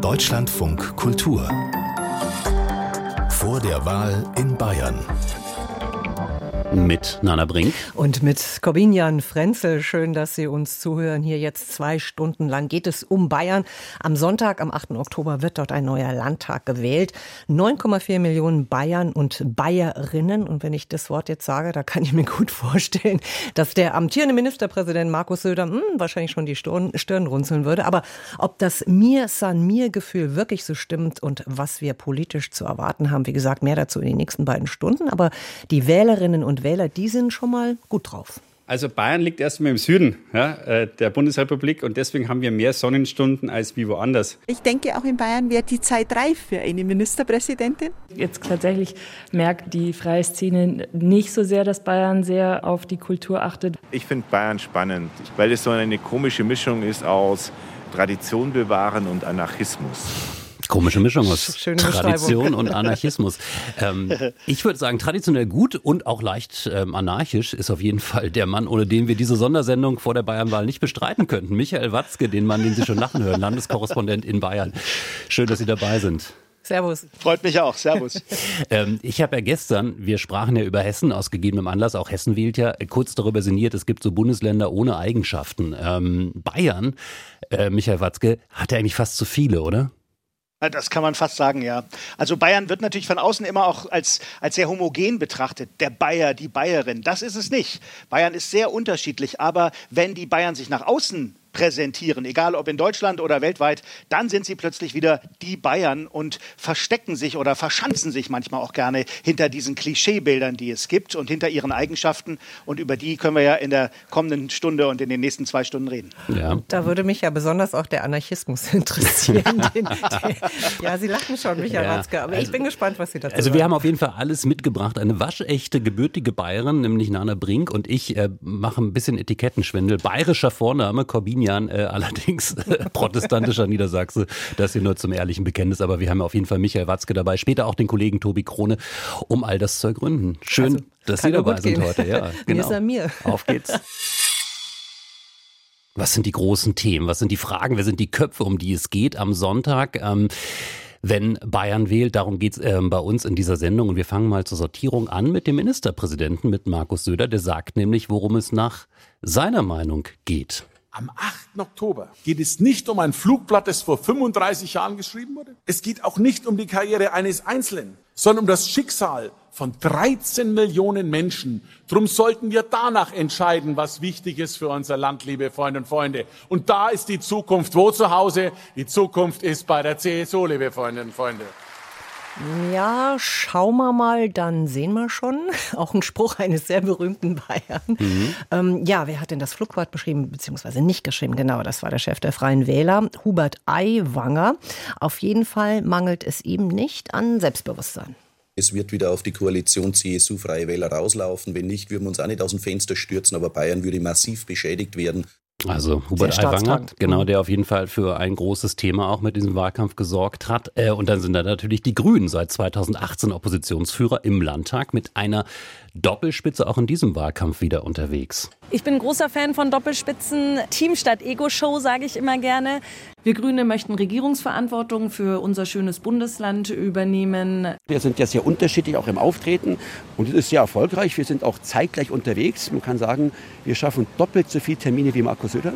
Deutschlandfunk Kultur. Vor der Wahl in Bayern. Mit Nana Brink. Und mit Corbinian Frenzel. Schön, dass Sie uns zuhören. Hier jetzt zwei Stunden lang geht es um Bayern. Am Sonntag, am 8. Oktober, wird dort ein neuer Landtag gewählt. 9,4 Millionen Bayern und Bayerinnen. Und wenn ich das Wort jetzt sage, da kann ich mir gut vorstellen, dass der amtierende Ministerpräsident Markus Söder hm, wahrscheinlich schon die Stirn, Stirn runzeln würde. Aber ob das Mir-San-Mir-Gefühl wirklich so stimmt und was wir politisch zu erwarten haben, wie gesagt, mehr dazu in den nächsten beiden Stunden. Aber die Wählerinnen und Wähler, die sind schon mal gut drauf. Also Bayern liegt erstmal im Süden ja, äh, der Bundesrepublik und deswegen haben wir mehr Sonnenstunden als wie woanders. Ich denke, auch in Bayern wäre die Zeit reif für eine Ministerpräsidentin. Jetzt tatsächlich merkt die freie Szene nicht so sehr, dass Bayern sehr auf die Kultur achtet. Ich finde Bayern spannend, weil es so eine komische Mischung ist aus Tradition bewahren und Anarchismus. Komische Mischung aus Tradition und Anarchismus. Ähm, ich würde sagen, traditionell gut und auch leicht ähm, anarchisch ist auf jeden Fall der Mann, ohne den wir diese Sondersendung vor der Bayernwahl nicht bestreiten könnten. Michael Watzke, den Mann, den Sie schon lachen hören, Landeskorrespondent in Bayern. Schön, dass Sie dabei sind. Servus. Freut mich auch. Servus. ähm, ich habe ja gestern, wir sprachen ja über Hessen aus gegebenem Anlass, auch Hessen wählt ja, kurz darüber sinniert, es gibt so Bundesländer ohne Eigenschaften. Ähm, Bayern, äh, Michael Watzke, hat ja eigentlich fast zu viele, oder? Das kann man fast sagen, ja. Also Bayern wird natürlich von außen immer auch als, als sehr homogen betrachtet. Der Bayer, die Bayerin. Das ist es nicht. Bayern ist sehr unterschiedlich. Aber wenn die Bayern sich nach außen präsentieren, egal ob in Deutschland oder weltweit, dann sind sie plötzlich wieder die Bayern und verstecken sich oder verschanzen sich manchmal auch gerne hinter diesen Klischeebildern, die es gibt und hinter ihren Eigenschaften. Und über die können wir ja in der kommenden Stunde und in den nächsten zwei Stunden reden. Ja. Da würde mich ja besonders auch der Anarchismus interessieren. den, den, ja, Sie lachen schon, Michael ja. Watzke, aber also, ich bin gespannt, was Sie dazu sagen. Also wir haben auf jeden Fall alles mitgebracht. Eine waschechte, gebürtige Bayerin, nämlich Nana Brink und ich äh, machen ein bisschen Etikettenschwindel. Bayerischer Vorname, Corbinian Jahren äh, allerdings äh, protestantischer Niedersachse. Das hier nur zum ehrlichen Bekenntnis. Aber wir haben auf jeden Fall Michael Watzke dabei, später auch den Kollegen Tobi Krone, um all das zu ergründen. Schön, also, dass Sie dabei sind heute. Ja, genau. Mir mir. Auf geht's. Was sind die großen Themen? Was sind die Fragen? Wer sind die Köpfe, um die es geht am Sonntag? Ähm, wenn Bayern wählt. Darum geht es äh, bei uns in dieser Sendung. Und wir fangen mal zur Sortierung an mit dem Ministerpräsidenten, mit Markus Söder. Der sagt nämlich, worum es nach seiner Meinung geht. Am 8. Oktober geht es nicht um ein Flugblatt, das vor 35 Jahren geschrieben wurde. Es geht auch nicht um die Karriere eines Einzelnen, sondern um das Schicksal von 13 Millionen Menschen. Drum sollten wir danach entscheiden, was wichtig ist für unser Land, liebe Freunde und Freunde. Und da ist die Zukunft wo zu Hause? Die Zukunft ist bei der CSU, liebe Freunde und Freunde. Ja, schauen wir mal, dann sehen wir schon. Auch ein Spruch eines sehr berühmten Bayern. Mhm. Ähm, ja, wer hat denn das Flugwort beschrieben, beziehungsweise nicht geschrieben? Genau, das war der Chef der Freien Wähler, Hubert Aiwanger. Auf jeden Fall mangelt es ihm nicht an Selbstbewusstsein. Es wird wieder auf die Koalition CSU-Freie Wähler rauslaufen. Wenn nicht, würden wir uns auch nicht aus dem Fenster stürzen, aber Bayern würde massiv beschädigt werden. Also Hubert Aiwanger, genau, der auf jeden Fall für ein großes Thema auch mit diesem Wahlkampf gesorgt hat. Äh, und dann sind da natürlich die Grünen seit 2018 Oppositionsführer im Landtag mit einer Doppelspitze auch in diesem Wahlkampf wieder unterwegs. Ich bin großer Fan von Doppelspitzen. Team statt Ego-Show, sage ich immer gerne. Wir Grüne möchten Regierungsverantwortung für unser schönes Bundesland übernehmen. Wir sind ja sehr unterschiedlich, auch im Auftreten. Und es ist sehr erfolgreich. Wir sind auch zeitgleich unterwegs. Man kann sagen, wir schaffen doppelt so viele Termine wie Markus Söder.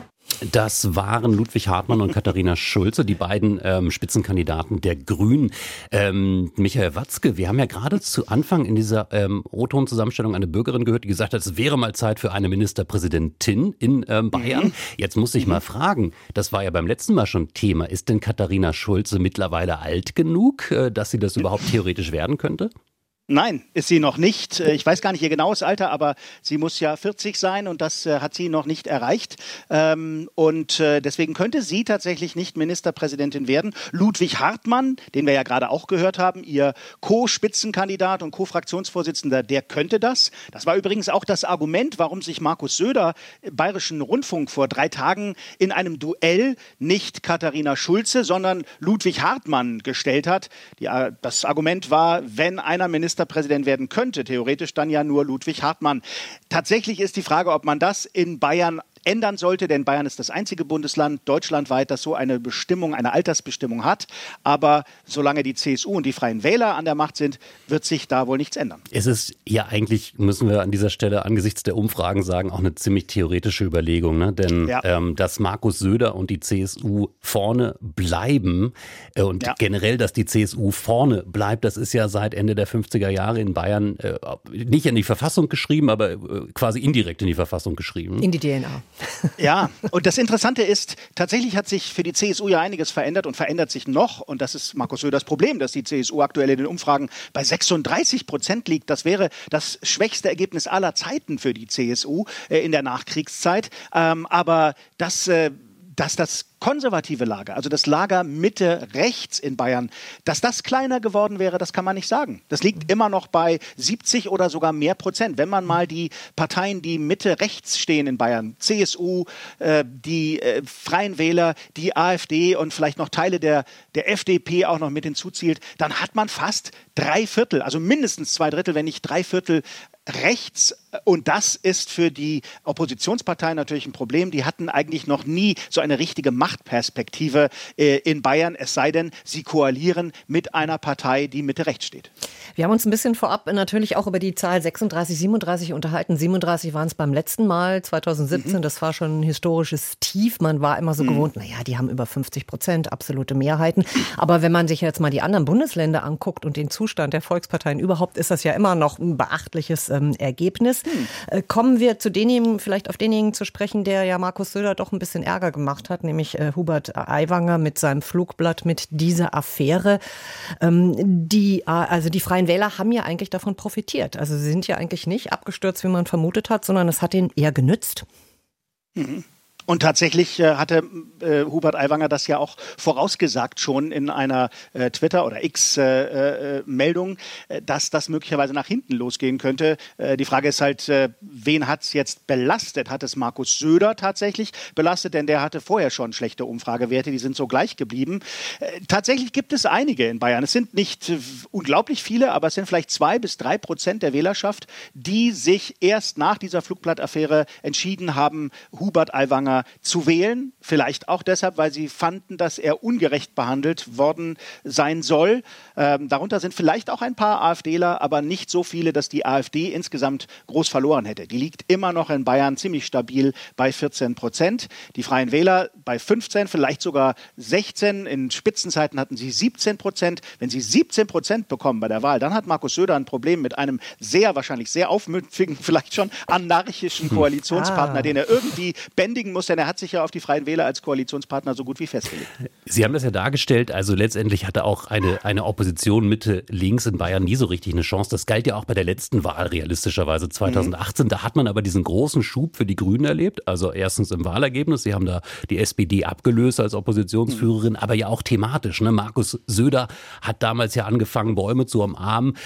Das waren Ludwig Hartmann und Katharina Schulze, die beiden ähm, Spitzenkandidaten der Grünen. Ähm, Michael Watzke, wir haben ja gerade zu Anfang in dieser ähm, O-Ton-Zusammenstellung eine Bürgerin gehört, die gesagt hat, es wäre mal Zeit für eine Ministerpräsidentin in ähm, Bayern. Mhm. Jetzt muss ich mhm. mal fragen, das war ja beim letzten Mal schon Thema, ist denn Katharina Schulze mittlerweile alt genug, äh, dass sie das überhaupt theoretisch werden könnte? Nein, ist sie noch nicht. Äh, ich weiß gar nicht ihr genaues Alter, aber sie muss ja 40 sein und das äh, hat sie noch nicht erreicht. Ähm, und äh, deswegen könnte sie tatsächlich nicht Ministerpräsidentin werden. Ludwig Hartmann, den wir ja gerade auch gehört haben, ihr Co-Spitzenkandidat und Co-Fraktionsvorsitzender, der könnte das. Das war übrigens auch das Argument, warum sich Markus Söder im Bayerischen Rundfunk vor drei Tagen in einem Duell nicht Katharina Schulze, sondern Ludwig Hartmann gestellt hat. Das Argument war, wenn einer Minister Ministerpräsident werden könnte, theoretisch dann ja nur Ludwig Hartmann. Tatsächlich ist die Frage, ob man das in Bayern ändern sollte, denn Bayern ist das einzige Bundesland deutschlandweit, das so eine Bestimmung, eine Altersbestimmung hat. Aber solange die CSU und die Freien Wähler an der Macht sind, wird sich da wohl nichts ändern. Es ist ja eigentlich, müssen wir an dieser Stelle angesichts der Umfragen sagen, auch eine ziemlich theoretische Überlegung. Ne? Denn ja. ähm, dass Markus Söder und die CSU vorne bleiben äh, und ja. generell, dass die CSU vorne bleibt, das ist ja seit Ende der 50er Jahre in Bayern äh, nicht in die Verfassung geschrieben, aber äh, quasi indirekt in die Verfassung geschrieben. In die DNA. Ja, und das Interessante ist, tatsächlich hat sich für die CSU ja einiges verändert und verändert sich noch. Und das ist Markus Söders Problem, dass die CSU aktuell in den Umfragen bei 36 Prozent liegt. Das wäre das schwächste Ergebnis aller Zeiten für die CSU äh, in der Nachkriegszeit. Ähm, aber das äh, dass das konservative Lager, also das Lager Mitte rechts in Bayern, dass das kleiner geworden wäre, das kann man nicht sagen. Das liegt immer noch bei 70 oder sogar mehr Prozent. Wenn man mal die Parteien, die Mitte rechts stehen in Bayern, CSU, äh, die äh, Freien Wähler, die AfD und vielleicht noch Teile der, der FDP auch noch mit hinzuzieht, dann hat man fast drei Viertel, also mindestens zwei Drittel, wenn nicht drei Viertel rechts. Und das ist für die Oppositionsparteien natürlich ein Problem. Die hatten eigentlich noch nie so eine richtige Machtperspektive äh, in Bayern, es sei denn, sie koalieren mit einer Partei, die Mitte rechts steht. Wir haben uns ein bisschen vorab natürlich auch über die Zahl 36, 37 unterhalten. 37 waren es beim letzten Mal, 2017. Mhm. Das war schon ein historisches Tief. Man war immer so mhm. gewohnt, naja, die haben über 50 Prozent, absolute Mehrheiten. Aber wenn man sich jetzt mal die anderen Bundesländer anguckt und den Zustand der Volksparteien überhaupt, ist das ja immer noch ein beachtliches ähm, Ergebnis. Hm. Äh, kommen wir zu denjenigen, vielleicht auf denjenigen zu sprechen, der ja Markus Söder doch ein bisschen Ärger gemacht hat, nämlich äh, Hubert Aiwanger mit seinem Flugblatt mit dieser Affäre. Ähm, die, äh, also die Freien Wähler haben ja eigentlich davon profitiert. Also sie sind ja eigentlich nicht abgestürzt, wie man vermutet hat, sondern es hat ihnen eher genützt. Mhm. Und tatsächlich äh, hatte äh, Hubert Aiwanger das ja auch vorausgesagt schon in einer äh, Twitter- oder X-Meldung, äh, äh, dass das möglicherweise nach hinten losgehen könnte. Die Frage ist halt, wen hat es jetzt belastet? Hat es Markus Söder tatsächlich belastet? Denn der hatte vorher schon schlechte Umfragewerte, die sind so gleich geblieben. tatsächlich gibt es einige in Bayern. Es sind nicht unglaublich viele, aber es sind vielleicht zwei bis drei Prozent der Wählerschaft, die sich erst nach dieser Flugblattaffäre entschieden haben, Hubert Aiwanger Aiwanger zu wählen. Vielleicht auch deshalb, weil sie fanden, dass er ungerecht behandelt worden sein soll. Ähm, darunter sind vielleicht auch ein paar AfDler, aber nicht so viele, dass die AfD insgesamt groß verloren hätte. Die liegt immer noch in Bayern ziemlich stabil bei 14 Prozent. Die Freien Wähler bei 15, vielleicht sogar 16. In Spitzenzeiten hatten sie 17 Prozent. Wenn sie 17 Prozent bekommen bei der Wahl, dann hat Markus Söder ein Problem mit einem sehr, wahrscheinlich sehr aufmüpfigen, vielleicht schon anarchischen hm. Koalitionspartner, ah. den er irgendwie bändigen muss muss, denn er hat sich ja auf die Freien Wähler als Koalitionspartner so gut wie festgelegt. Sie haben das ja dargestellt, also letztendlich hatte auch eine, eine Opposition Mitte links in Bayern nie so richtig eine Chance. Das galt ja auch bei der letzten Wahl realistischerweise 2018. Mhm. Da hat man aber diesen großen Schub für die Grünen erlebt. Also erstens im Wahlergebnis, sie haben da die SPD abgelöst als Oppositionsführerin, mhm. aber ja auch thematisch. Ne? Markus Söder hat damals ja angefangen, Bäume zu umarmen.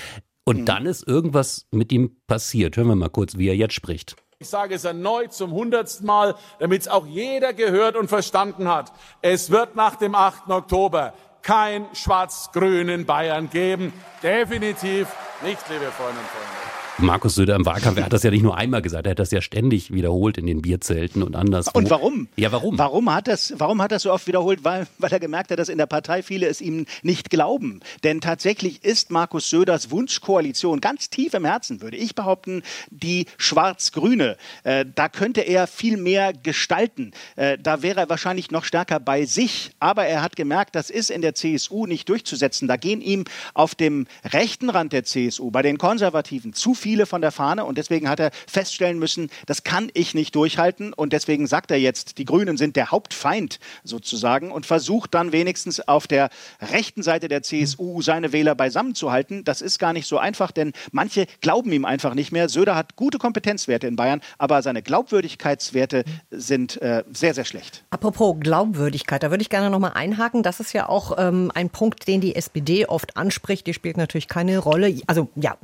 Und mhm. dann ist irgendwas mit ihm passiert. Hören wir mal kurz, wie er jetzt spricht. Ich sage es erneut zum hundertsten Mal, damit es auch jeder gehört und verstanden hat. Es wird nach dem 8. Oktober kein Schwarz-Grün in Bayern geben. Definitiv nicht, liebe Freundinnen und Freunde. Markus Söder im Wahlkampf, er hat das ja nicht nur einmal gesagt, er hat das ja ständig wiederholt in den Bierzelten und anderswo. Und warum? Ja, warum? Warum hat das, warum hat das so oft wiederholt? Weil, weil er gemerkt hat, dass in der Partei viele es ihm nicht glauben. Denn tatsächlich ist Markus Söders Wunschkoalition ganz tief im Herzen, würde ich behaupten, die schwarz-grüne. Äh, da könnte er viel mehr gestalten. Äh, da wäre er wahrscheinlich noch stärker bei sich. Aber er hat gemerkt, das ist in der CSU nicht durchzusetzen. Da gehen ihm auf dem rechten Rand der CSU, bei den Konservativen, zu viele viele von der Fahne und deswegen hat er feststellen müssen, das kann ich nicht durchhalten und deswegen sagt er jetzt, die Grünen sind der Hauptfeind sozusagen und versucht dann wenigstens auf der rechten Seite der CSU seine Wähler beisammen zu halten. Das ist gar nicht so einfach, denn manche glauben ihm einfach nicht mehr. Söder hat gute Kompetenzwerte in Bayern, aber seine Glaubwürdigkeitswerte sind äh, sehr, sehr schlecht. Apropos Glaubwürdigkeit, da würde ich gerne nochmal einhaken. Das ist ja auch ähm, ein Punkt, den die SPD oft anspricht. Die spielt natürlich keine Rolle. Also ja,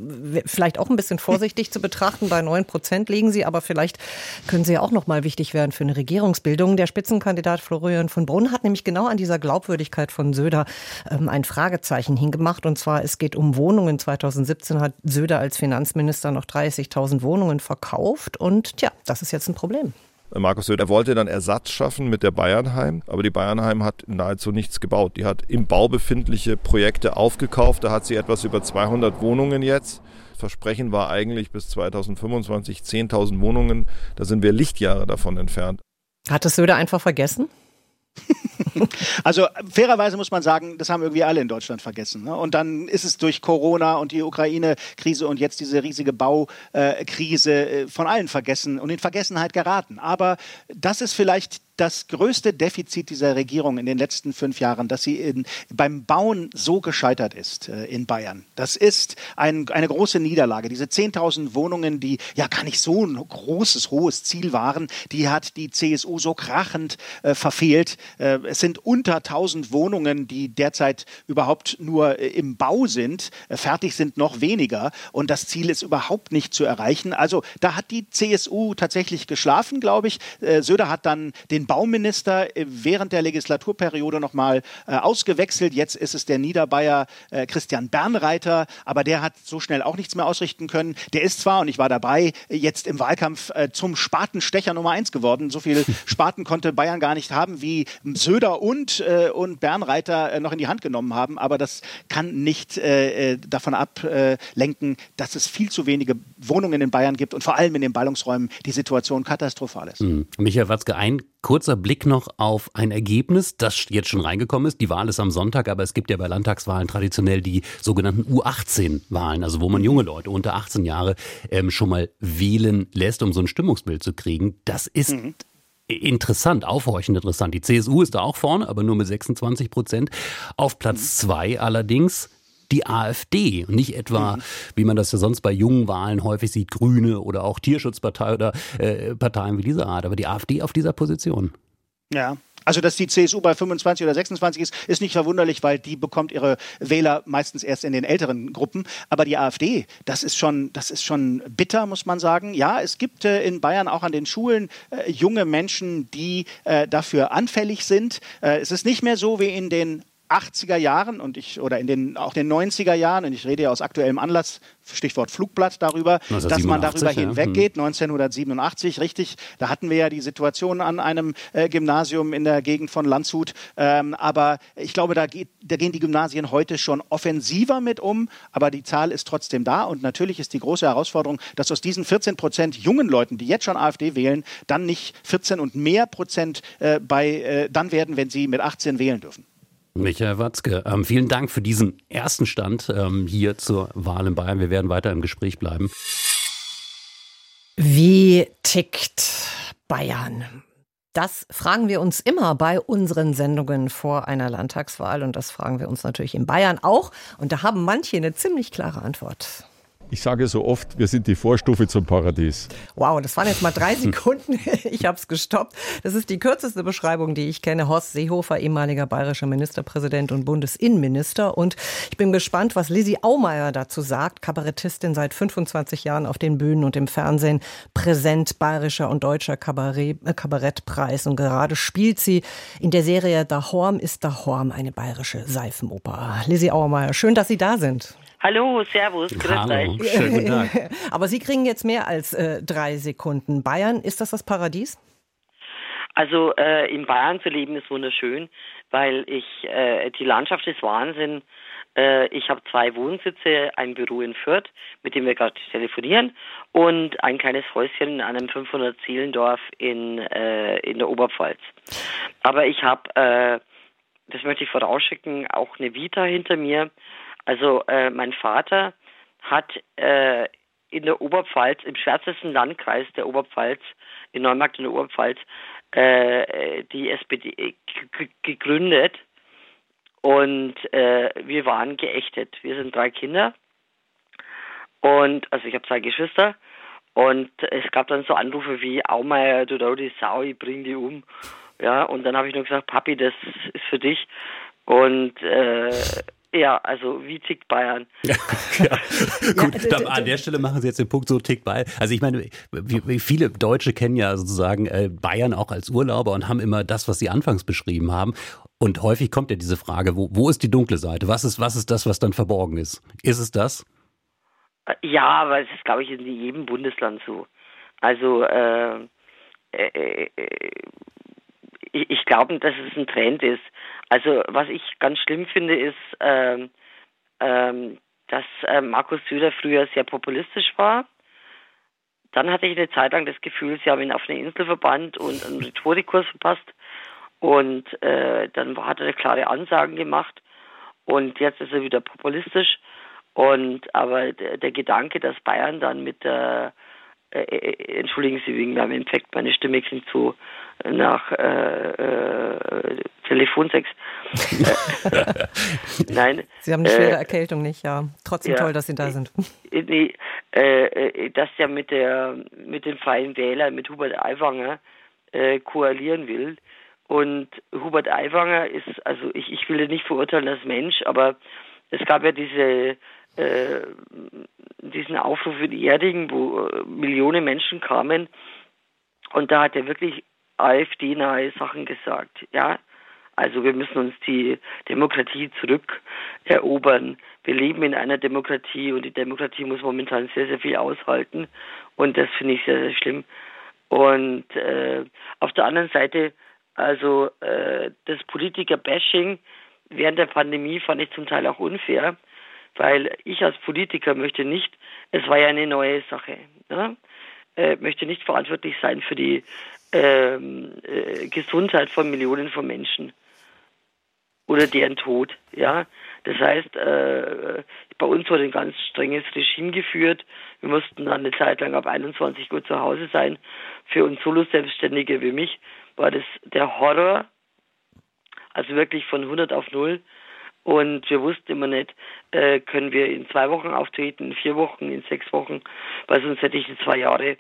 vielleicht auch ein bisschen bisschen vorsichtig zu betrachten. Bei 9 Prozent liegen sie, aber vielleicht können sie ja auch noch mal wichtig werden für eine Regierungsbildung. Der Spitzenkandidat Florian von Brunn hat nämlich genau an dieser Glaubwürdigkeit von Söder ähm, ein Fragezeichen hingemacht. Und zwar, es geht um Wohnungen. 2017 hat Söder als Finanzminister noch 30.000 Wohnungen verkauft. Und tja, das ist jetzt ein Problem. Markus Söder wollte dann Ersatz schaffen mit der Bayernheim, aber die Bayernheim hat nahezu nichts gebaut. Die hat im Bau befindliche Projekte aufgekauft, da hat sie etwas über 200 Wohnungen jetzt. Das Versprechen war eigentlich bis 2025 10.000 Wohnungen, da sind wir Lichtjahre davon entfernt. Hat es Söder einfach vergessen? Also fairerweise muss man sagen, das haben irgendwie alle in Deutschland vergessen. Ne? Und dann ist es durch Corona und die Ukraine-Krise und jetzt diese riesige Baukrise äh, von allen vergessen und in Vergessenheit geraten. Aber das ist vielleicht das größte Defizit dieser Regierung in den letzten fünf Jahren, dass sie in, beim Bauen so gescheitert ist äh, in Bayern. Das ist ein, eine große Niederlage. Diese 10.000 Wohnungen, die ja gar nicht so ein großes, hohes Ziel waren, die hat die CSU so krachend äh, verfehlt. Äh, es sind unter 1.000 Wohnungen, die derzeit überhaupt nur äh, im Bau sind. Äh, fertig sind noch weniger. Und das Ziel ist überhaupt nicht zu erreichen. Also da hat die CSU tatsächlich geschlafen, glaube ich. Äh, Söder hat dann den Bauminister äh, während der Legislaturperiode nochmal äh, ausgewechselt. Jetzt ist es der Niederbayer äh, Christian Bernreiter, aber der hat so schnell auch nichts mehr ausrichten können. Der ist zwar, und ich war dabei, jetzt im Wahlkampf äh, zum Spatenstecher Nummer eins geworden. So viele Spaten konnte Bayern gar nicht haben, wie Söder und, äh, und Bernreiter äh, noch in die Hand genommen haben. Aber das kann nicht davon ablenken, dass es viel zu wenige Wohnungen in Bayern gibt und vor allem in den Ballungsräumen die Situation katastrophal ist. Mhm. Michael Watzke, ein Kurzer Blick noch auf ein Ergebnis, das jetzt schon reingekommen ist. Die Wahl ist am Sonntag, aber es gibt ja bei Landtagswahlen traditionell die sogenannten U18-Wahlen, also wo man junge Leute unter 18 Jahre ähm, schon mal wählen lässt, um so ein Stimmungsbild zu kriegen. Das ist mhm interessant, aufhorchend interessant. Die CSU ist da auch vorne, aber nur mit 26 Prozent. Auf Platz zwei allerdings die AfD. Nicht etwa, mhm. wie man das ja sonst bei jungen Wahlen häufig sieht, Grüne oder auch Tierschutzpartei oder äh, Parteien wie dieser Art, aber die AfD auf dieser Position. Ja, also, dass die CSU bei 25 oder 26 ist, ist nicht verwunderlich, weil die bekommt ihre Wähler meistens erst in den älteren Gruppen. Aber die AfD, das ist schon, das ist schon bitter, muss man sagen. Ja, es gibt äh, in Bayern auch an den Schulen äh, junge Menschen, die äh, dafür anfällig sind. Äh, es ist nicht mehr so wie in den 80er Jahren und ich oder in den auch den 90er Jahren und ich rede ja aus aktuellem Anlass Stichwort Flugblatt darüber, dass man darüber ja. hinweggeht. 1987, hm. richtig. Da hatten wir ja die Situation an einem äh, Gymnasium in der Gegend von Landshut. Ähm, aber ich glaube, da, geht, da gehen die Gymnasien heute schon offensiver mit um. Aber die Zahl ist trotzdem da. Und natürlich ist die große Herausforderung, dass aus diesen 14 Prozent jungen Leuten, die jetzt schon AfD wählen, dann nicht 14 und mehr Prozent äh, bei, äh, dann werden, wenn sie mit 18 wählen dürfen. Michael Watzke, ähm, vielen Dank für diesen ersten Stand ähm, hier zur Wahl in Bayern. Wir werden weiter im Gespräch bleiben. Wie tickt Bayern? Das fragen wir uns immer bei unseren Sendungen vor einer Landtagswahl und das fragen wir uns natürlich in Bayern auch. Und da haben manche eine ziemlich klare Antwort. Ich sage so oft, wir sind die Vorstufe zum Paradies. Wow, das waren jetzt mal drei Sekunden. Ich habe es gestoppt. Das ist die kürzeste Beschreibung, die ich kenne. Horst Seehofer, ehemaliger bayerischer Ministerpräsident und Bundesinnenminister. Und ich bin gespannt, was Lizzie Aumeier dazu sagt. Kabarettistin seit 25 Jahren auf den Bühnen und im Fernsehen. Präsent bayerischer und deutscher Kabarett, äh, Kabarettpreis. Und gerade spielt sie in der Serie Da Horm ist Da Horm, eine bayerische Seifenoper. Lizzie Aumeier, schön, dass Sie da sind. Hallo, Servus, grüß Hallo, euch. Schönen guten Tag. Aber Sie kriegen jetzt mehr als äh, drei Sekunden. Bayern, ist das das Paradies? Also äh, in Bayern zu leben ist wunderschön, weil ich äh, die Landschaft ist Wahnsinn. Äh, ich habe zwei Wohnsitze, ein Büro in Fürth, mit dem wir gerade telefonieren, und ein kleines Häuschen in einem 500 Seelendorf in äh, in der Oberpfalz. Aber ich habe, äh, das möchte ich vorausschicken, auch eine Vita hinter mir. Also äh, mein Vater hat äh, in der Oberpfalz, im schwärzesten Landkreis der Oberpfalz, in Neumarkt in der Oberpfalz, äh, die SPD gegründet. Und äh, wir waren geächtet. Wir sind drei Kinder. Und also ich habe zwei Geschwister. Und es gab dann so Anrufe wie Aumeier, du da die Sau, ich bring die um. Ja, und dann habe ich nur gesagt, Papi, das ist für dich. Und äh, ja, also wie tickt Bayern? ja, gut, ja, an der Stelle machen Sie jetzt den Punkt so tickt Bayern. Also ich meine, wie, viele Deutsche kennen ja sozusagen äh, Bayern auch als Urlauber und haben immer das, was Sie anfangs beschrieben haben. Und häufig kommt ja diese Frage, wo, wo ist die dunkle Seite? Was ist, was ist das, was dann verborgen ist? Ist es das? Ja, aber es ist, glaube ich, in jedem Bundesland so. Also äh, äh, ich, ich glaube, dass es ein Trend ist. Also was ich ganz schlimm finde, ist, ähm, ähm, dass äh, Markus Söder früher sehr populistisch war. Dann hatte ich eine Zeit lang das Gefühl, sie haben ihn auf eine Insel verbannt und einen Rhetorikkurs verpasst. Und äh, dann hat er klare Ansagen gemacht. Und jetzt ist er wieder populistisch. Und aber der, der Gedanke, dass Bayern dann mit der äh, äh, entschuldigen Sie wegen meinem Infekt, meine Stimme klingt so nach äh, äh, Telefonsex. Nein. Sie haben eine schwere Erkältung nicht, ja. Trotzdem ja, toll, dass Sie da sind. Nee, äh, dass der mit der mit den Freien Wählern, mit Hubert Aiwanger koalieren will. Und Hubert Aiwanger ist, also ich, ich will ihn nicht verurteilen als Mensch, aber es gab ja diese äh, diesen Aufruf in Erding, wo äh, Millionen Menschen kamen. Und da hat er wirklich AfD-nahe Sachen gesagt. Ja, also wir müssen uns die Demokratie zurückerobern. Wir leben in einer Demokratie und die Demokratie muss momentan sehr, sehr viel aushalten. Und das finde ich sehr, sehr schlimm. Und äh, auf der anderen Seite, also äh, das Politiker-Bashing während der Pandemie fand ich zum Teil auch unfair weil ich als Politiker möchte nicht, es war ja eine neue Sache, ne? äh, möchte nicht verantwortlich sein für die ähm, äh, Gesundheit von Millionen von Menschen oder deren Tod. Ja, das heißt, äh, bei uns wurde ein ganz strenges Regime geführt. Wir mussten dann eine Zeit lang ab 21 Uhr zu Hause sein. Für uns Solo-Selbstständige wie mich war das der Horror. Also wirklich von 100 auf 0. Und wir wussten immer nicht, äh, können wir in zwei Wochen auftreten, in vier Wochen, in sechs Wochen, weil sonst hätte ich die zwei Jahre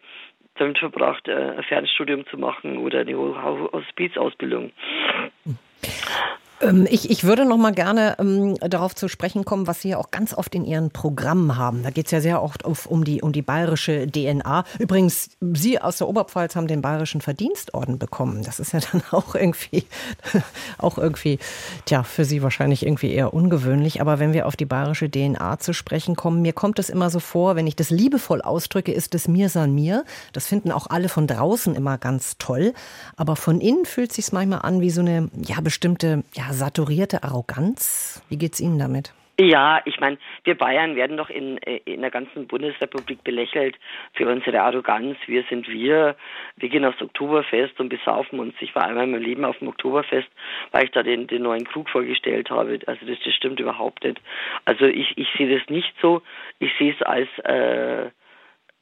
damit verbracht, äh, ein Fernstudium zu machen oder eine Hospizausbildung. Ähm, ich, ich würde noch mal gerne ähm, darauf zu sprechen kommen, was Sie ja auch ganz oft in Ihren Programmen haben. Da geht es ja sehr oft auf, um, die, um die bayerische DNA. Übrigens, Sie aus der Oberpfalz haben den bayerischen Verdienstorden bekommen. Das ist ja dann auch irgendwie, auch irgendwie, tja, für Sie wahrscheinlich irgendwie eher ungewöhnlich. Aber wenn wir auf die bayerische DNA zu sprechen kommen, mir kommt es immer so vor, wenn ich das liebevoll ausdrücke, ist es mir san mir. Das finden auch alle von draußen immer ganz toll. Aber von innen fühlt es sich manchmal an wie so eine, ja, bestimmte, ja, saturierte Arroganz. Wie geht es Ihnen damit? Ja, ich meine, wir Bayern werden doch in, äh, in der ganzen Bundesrepublik belächelt für unsere Arroganz. Wir sind wir. Wir gehen aufs Oktoberfest und besaufen uns. Ich war einmal in meinem Leben auf dem Oktoberfest, weil ich da den, den neuen Krug vorgestellt habe. Also das, das stimmt überhaupt nicht. Also ich, ich sehe das nicht so. Ich sehe es als äh,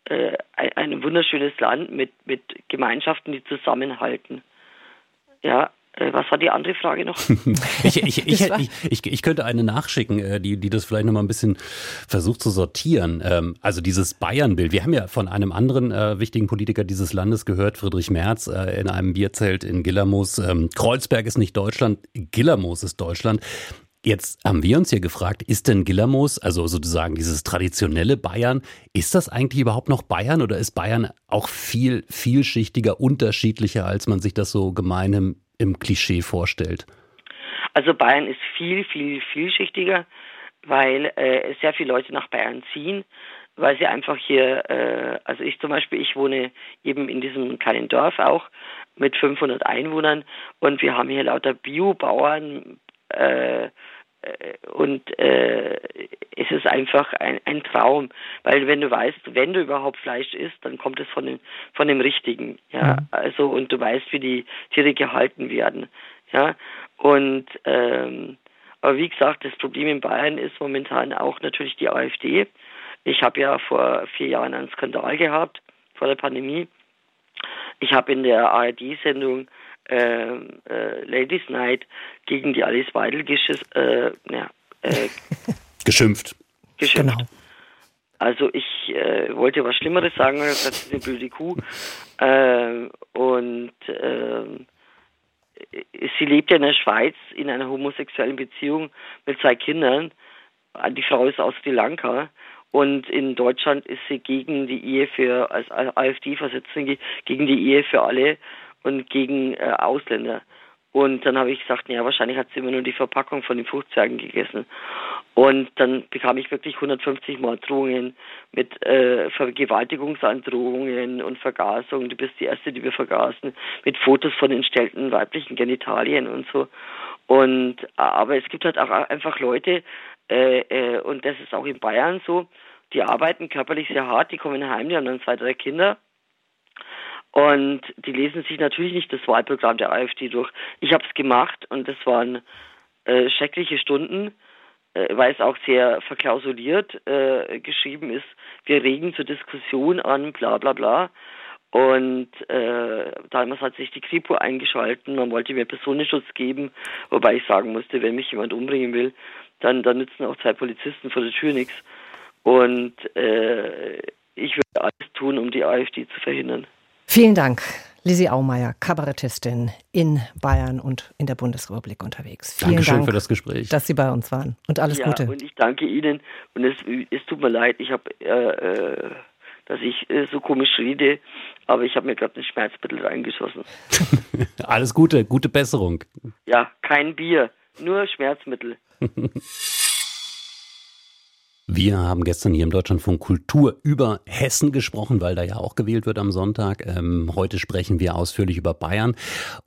äh, ein, ein wunderschönes Land mit, mit Gemeinschaften, die zusammenhalten. Ja, was war die andere Frage noch? ich, ich, ich, ich, ich, könnte eine nachschicken, äh, die, die das vielleicht noch mal ein bisschen versucht zu sortieren. Ähm, also dieses Bayern-Bild. Wir haben ja von einem anderen äh, wichtigen Politiker dieses Landes gehört, Friedrich Merz, in einem Bierzelt in Gillermoos. Ähm, Kreuzberg ist nicht Deutschland, Gillermoos ist Deutschland. Jetzt haben wir uns hier gefragt, ist denn Gillermoos, also sozusagen dieses traditionelle Bayern, ist das eigentlich überhaupt noch Bayern oder ist Bayern auch viel vielschichtiger, unterschiedlicher, als man sich das so gemeinhin im Klischee vorstellt? Also Bayern ist viel, viel vielschichtiger, weil äh, sehr viele Leute nach Bayern ziehen, weil sie einfach hier, äh, also ich zum Beispiel, ich wohne eben in diesem kleinen Dorf auch mit 500 Einwohnern und wir haben hier lauter Biobauern äh, äh, und äh, einfach ein, ein Traum, weil wenn du weißt, wenn du überhaupt Fleisch isst, dann kommt es von dem von dem Richtigen, ja, mhm. also und du weißt, wie die Tiere gehalten werden, ja, und ähm, aber wie gesagt, das Problem in Bayern ist momentan auch natürlich die AfD. Ich habe ja vor vier Jahren einen Skandal gehabt vor der Pandemie. Ich habe in der ARD-Sendung äh, äh, Ladies Night gegen die Alice Weidel geschiss, äh, ja, äh, geschimpft. Geschimpft. Genau. Also ich äh, wollte was Schlimmeres sagen, das ist eine blöde Kuh. Äh, und äh, sie lebt ja in der Schweiz in einer homosexuellen Beziehung mit zwei Kindern. Die Frau ist aus Sri Lanka und in Deutschland ist sie gegen die Ehe für, als AfD-Vorsitzende, gegen die Ehe für alle und gegen äh, Ausländer. Und dann habe ich gesagt, ja, wahrscheinlich hat sie immer nur die Verpackung von den Fruchtzwergen gegessen. Und dann bekam ich wirklich 150 Morddrohungen mit äh, Vergewaltigungsandrohungen und Vergasung. Du bist die Erste, die wir vergaßen, mit Fotos von entstellten weiblichen Genitalien und so. Und aber es gibt halt auch einfach Leute, äh, äh, und das ist auch in Bayern so, die arbeiten körperlich sehr hart, die kommen heim, die haben dann zwei, drei Kinder. Und die lesen sich natürlich nicht das Wahlprogramm der AfD durch. Ich habe es gemacht und das waren äh, schreckliche Stunden äh, weil es auch sehr verklausuliert äh, geschrieben ist, wir regen zur Diskussion an, bla bla bla. Und äh, damals hat sich die Kripo eingeschalten, man wollte mir Personenschutz geben, wobei ich sagen musste, wenn mich jemand umbringen will, dann, dann nützen auch zwei Polizisten vor der Tür nichts. Und äh, ich würde alles tun, um die AfD zu verhindern. Vielen Dank. Lisi Aumeier, Kabarettistin in Bayern und in der Bundesrepublik unterwegs. Vielen Dankeschön Dank für das Gespräch. Dass Sie bei uns waren und alles ja, Gute. Und ich danke Ihnen und es, es tut mir leid, ich habe, äh, äh, dass ich äh, so komisch rede, aber ich habe mir gerade ein Schmerzmittel reingeschossen. alles Gute, gute Besserung. Ja, kein Bier, nur Schmerzmittel. Wir haben gestern hier im Deutschlandfunk Kultur über Hessen gesprochen, weil da ja auch gewählt wird am Sonntag. Ähm, heute sprechen wir ausführlich über Bayern.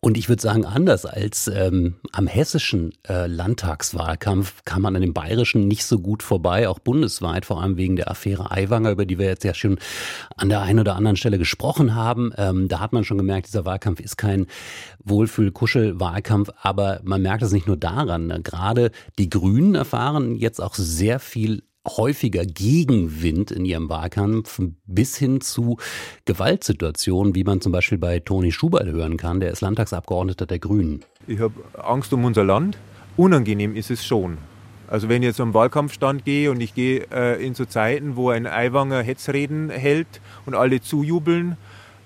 Und ich würde sagen, anders als ähm, am hessischen äh, Landtagswahlkampf kann man an dem bayerischen nicht so gut vorbei, auch bundesweit, vor allem wegen der Affäre Aiwanger, über die wir jetzt ja schon an der einen oder anderen Stelle gesprochen haben. Ähm, da hat man schon gemerkt, dieser Wahlkampf ist kein Wohlfühl-Kuschel-Wahlkampf, aber man merkt es nicht nur daran. Gerade die Grünen erfahren jetzt auch sehr viel häufiger Gegenwind in ihrem Wahlkampf bis hin zu Gewaltsituationen, wie man zum Beispiel bei Toni Schuberl hören kann. Der ist Landtagsabgeordneter der Grünen. Ich habe Angst um unser Land. Unangenehm ist es schon. Also wenn ich jetzt am Wahlkampfstand gehe und ich gehe äh, in so Zeiten, wo ein Aiwanger Hetzreden hält und alle zujubeln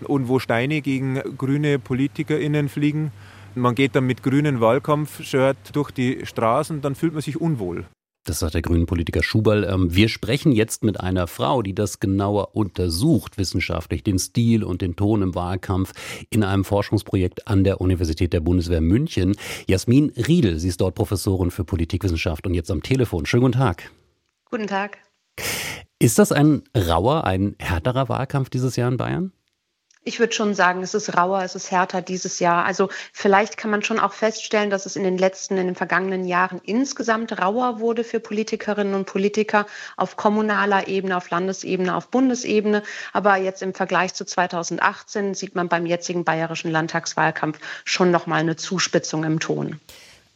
und wo Steine gegen grüne PolitikerInnen fliegen, man geht dann mit grünen Wahlkampfshirt durch die Straßen, dann fühlt man sich unwohl. Das sagt der grünen Politiker Schuberl. Ähm, wir sprechen jetzt mit einer Frau, die das genauer untersucht, wissenschaftlich, den Stil und den Ton im Wahlkampf in einem Forschungsprojekt an der Universität der Bundeswehr München. Jasmin Riedel, sie ist dort Professorin für Politikwissenschaft und jetzt am Telefon. Schönen guten Tag. Guten Tag. Ist das ein rauer, ein härterer Wahlkampf dieses Jahr in Bayern? Ich würde schon sagen, es ist rauer, es ist härter dieses Jahr. Also vielleicht kann man schon auch feststellen, dass es in den letzten, in den vergangenen Jahren insgesamt rauer wurde für Politikerinnen und Politiker auf kommunaler Ebene, auf Landesebene, auf Bundesebene. Aber jetzt im Vergleich zu 2018 sieht man beim jetzigen bayerischen Landtagswahlkampf schon noch mal eine Zuspitzung im Ton.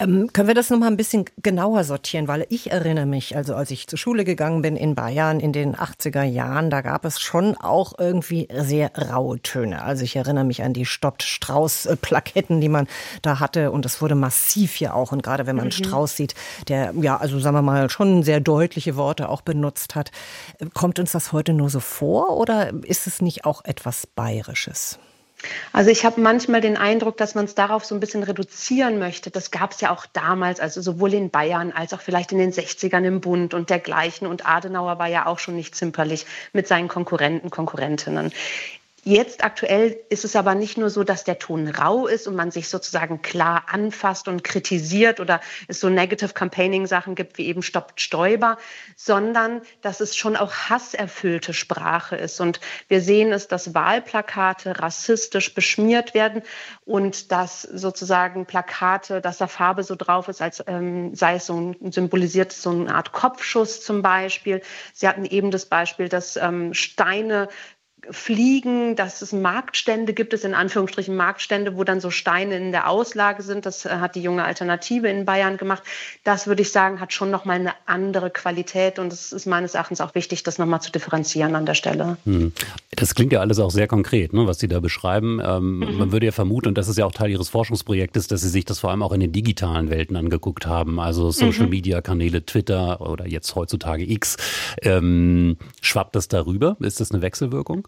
Ähm, können wir das noch mal ein bisschen genauer sortieren? Weil ich erinnere mich, also als ich zur Schule gegangen bin in Bayern in den 80er Jahren, da gab es schon auch irgendwie sehr raue Töne. Also ich erinnere mich an die Stoppt Strauß-Plaketten, die man da hatte. Und das wurde massiv hier auch. Und gerade wenn man mhm. Strauß sieht, der, ja, also sagen wir mal, schon sehr deutliche Worte auch benutzt hat. Kommt uns das heute nur so vor oder ist es nicht auch etwas Bayerisches? Also ich habe manchmal den Eindruck, dass man es darauf so ein bisschen reduzieren möchte. Das gab es ja auch damals, also sowohl in Bayern als auch vielleicht in den 60ern im Bund und dergleichen. Und Adenauer war ja auch schon nicht zimperlich mit seinen Konkurrenten, Konkurrentinnen. Jetzt aktuell ist es aber nicht nur so, dass der Ton rau ist und man sich sozusagen klar anfasst und kritisiert oder es so Negative Campaigning Sachen gibt wie eben Stoppt Stoiber, sondern dass es schon auch hasserfüllte Sprache ist. Und wir sehen es, dass Wahlplakate rassistisch beschmiert werden und dass sozusagen Plakate, dass da Farbe so drauf ist, als ähm, sei es so ein, symbolisiert so eine Art Kopfschuss zum Beispiel. Sie hatten eben das Beispiel, dass ähm, Steine fliegen, dass es Marktstände gibt, es in Anführungsstrichen Marktstände, wo dann so Steine in der Auslage sind. Das äh, hat die junge Alternative in Bayern gemacht. Das würde ich sagen, hat schon nochmal eine andere Qualität und es ist meines Erachtens auch wichtig, das nochmal zu differenzieren an der Stelle. Hm. Das klingt ja alles auch sehr konkret, ne, was Sie da beschreiben. Ähm, mhm. Man würde ja vermuten, und das ist ja auch Teil Ihres Forschungsprojektes, dass Sie sich das vor allem auch in den digitalen Welten angeguckt haben, also Social mhm. Media Kanäle, Twitter oder jetzt heutzutage X. Ähm, schwappt das darüber? Ist das eine Wechselwirkung?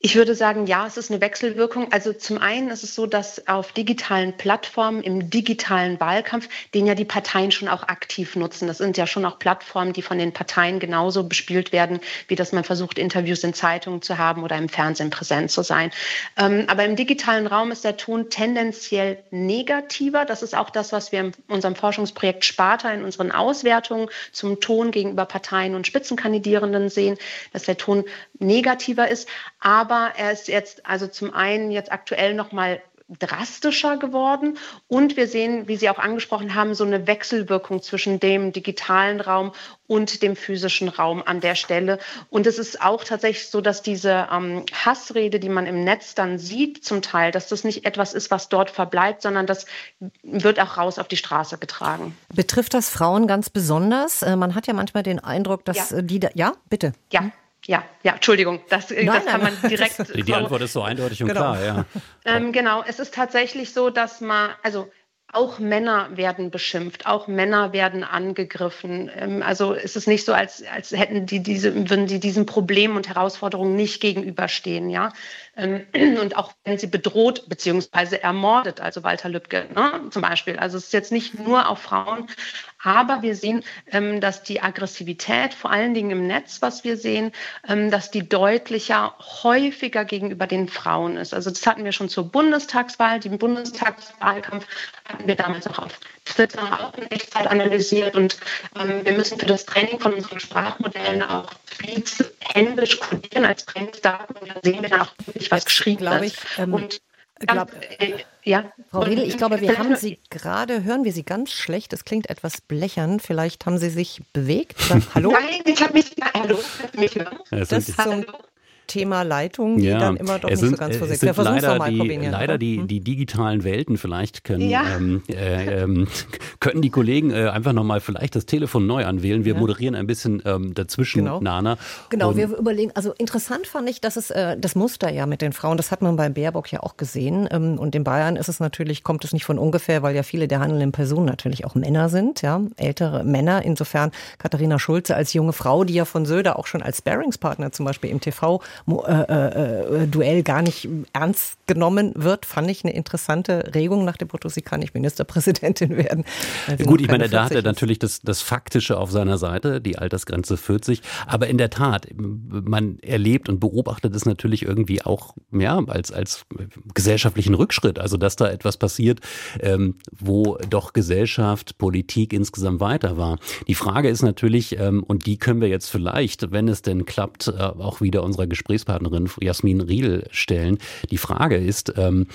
Ich würde sagen, ja, es ist eine Wechselwirkung. Also zum einen ist es so, dass auf digitalen Plattformen, im digitalen Wahlkampf, den ja die Parteien schon auch aktiv nutzen. Das sind ja schon auch Plattformen, die von den Parteien genauso bespielt werden, wie dass man versucht, Interviews in Zeitungen zu haben oder im Fernsehen präsent zu sein. Ähm, aber im digitalen Raum ist der Ton tendenziell negativer. Das ist auch das, was wir in unserem Forschungsprojekt Sparta in unseren Auswertungen zum Ton gegenüber Parteien und Spitzenkandidierenden sehen, dass der Ton negativer ist. Aber er ist jetzt also zum einen jetzt aktuell noch mal drastischer geworden und wir sehen, wie Sie auch angesprochen haben, so eine Wechselwirkung zwischen dem digitalen Raum und dem physischen Raum an der Stelle. Und es ist auch tatsächlich so, dass diese ähm, Hassrede, die man im Netz dann sieht, zum Teil, dass das nicht etwas ist, was dort verbleibt, sondern das wird auch raus auf die Straße getragen. Betrifft das Frauen ganz besonders? Äh, man hat ja manchmal den Eindruck, dass ja. die da, ja, bitte. Ja, ja, ja, Entschuldigung, das, nein, das kann man direkt. Die, die Antwort ist so eindeutig und genau. klar, ja. Ähm, genau, es ist tatsächlich so, dass man, also auch Männer werden beschimpft, auch Männer werden angegriffen. Ähm, also es ist nicht so, als, als hätten die diese, würden die diesen Problemen und Herausforderungen nicht gegenüberstehen, ja. Ähm, und auch wenn sie bedroht bzw. ermordet, also Walter Lübcke ne, zum Beispiel. Also es ist jetzt nicht nur auf Frauen, aber wir sehen, ähm, dass die Aggressivität, vor allen Dingen im Netz, was wir sehen, ähm, dass die deutlicher, häufiger gegenüber den Frauen ist. Also das hatten wir schon zur Bundestagswahl. Den Bundestagswahlkampf hatten wir damals auch auf Twitter auch in Echtzeit analysiert. Und wir müssen für das Training von unseren Sprachmodellen auch Tweets händisch kodieren als Trainingsdaten. Und dann sehen wir dann auch wirklich, was geschrieben glaube ich, ähm, und Glaub, äh, ja. Frau Riedel, ich glaube, wir haben Sie gerade, hören wir Sie ganz schlecht. Es klingt etwas blechern. Vielleicht haben Sie sich bewegt? Hallo? Nein, ich habe mich. Hallo, mich hören. Das zum Thema Leitung, die ja, dann immer doch nicht sind, so ganz vorsichtig sind. Leider, mal, die, leider die, die digitalen Welten vielleicht können, ja. ähm, äh, ähm, könnten die Kollegen äh, einfach nochmal vielleicht das Telefon neu anwählen. Wir ja. moderieren ein bisschen ähm, dazwischen, genau. Nana. Genau, wir überlegen, also interessant fand ich, dass es äh, das Muster ja mit den Frauen, das hat man bei Baerbock ja auch gesehen. Ähm, und in Bayern ist es natürlich, kommt es nicht von ungefähr, weil ja viele der handelnden Personen natürlich auch Männer sind, ja, ältere Männer. Insofern Katharina Schulze als junge Frau, die ja von Söder auch schon als Sparringspartner zum Beispiel im TV äh, äh, Duell gar nicht ernst genommen wird, fand ich eine interessante Regung nach dem Motto, sie kann nicht Ministerpräsidentin werden. Gut, ich meine, da hat er natürlich das, das Faktische auf seiner Seite, die Altersgrenze 40. Aber in der Tat, man erlebt und beobachtet es natürlich irgendwie auch ja, als, als gesellschaftlichen Rückschritt. Also, dass da etwas passiert, ähm, wo doch Gesellschaft, Politik insgesamt weiter war. Die Frage ist natürlich, ähm, und die können wir jetzt vielleicht, wenn es denn klappt, äh, auch wieder unserer Gesprächspartner Partnerin Jasmin Riedel stellen. Die Frage ist, ähm,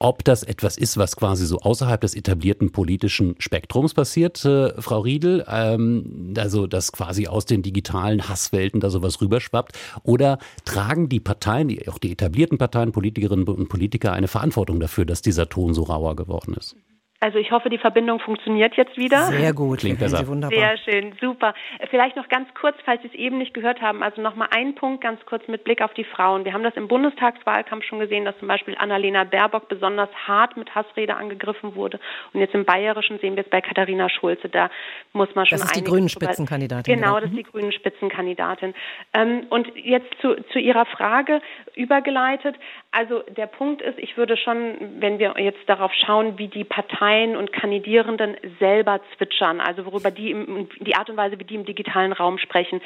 ob das etwas ist, was quasi so außerhalb des etablierten politischen Spektrums passiert, äh, Frau Riedel, ähm, also dass quasi aus den digitalen Hasswelten da sowas rüberschwappt, oder tragen die Parteien, auch die etablierten Parteien, Politikerinnen und Politiker eine Verantwortung dafür, dass dieser Ton so rauer geworden ist? Also ich hoffe, die Verbindung funktioniert jetzt wieder. Sehr gut, klingt besser. Wunderbar. Sehr schön, super. Vielleicht noch ganz kurz, falls Sie es eben nicht gehört haben, also nochmal ein Punkt ganz kurz mit Blick auf die Frauen. Wir haben das im Bundestagswahlkampf schon gesehen, dass zum Beispiel Annalena Baerbock besonders hart mit Hassrede angegriffen wurde. Und jetzt im Bayerischen sehen wir es bei Katharina Schulze. Da muss man schon Das ist die grünen Spitzenkandidatin. Genau, genau, das ist die grünen Spitzenkandidatin. Ähm, und jetzt zu, zu Ihrer Frage übergeleitet. Also der Punkt ist, ich würde schon, wenn wir jetzt darauf schauen, wie die Partei Parteien und Kandidierenden selber zwitschern, also worüber die im, die Art und Weise, wie die im digitalen Raum sprechen,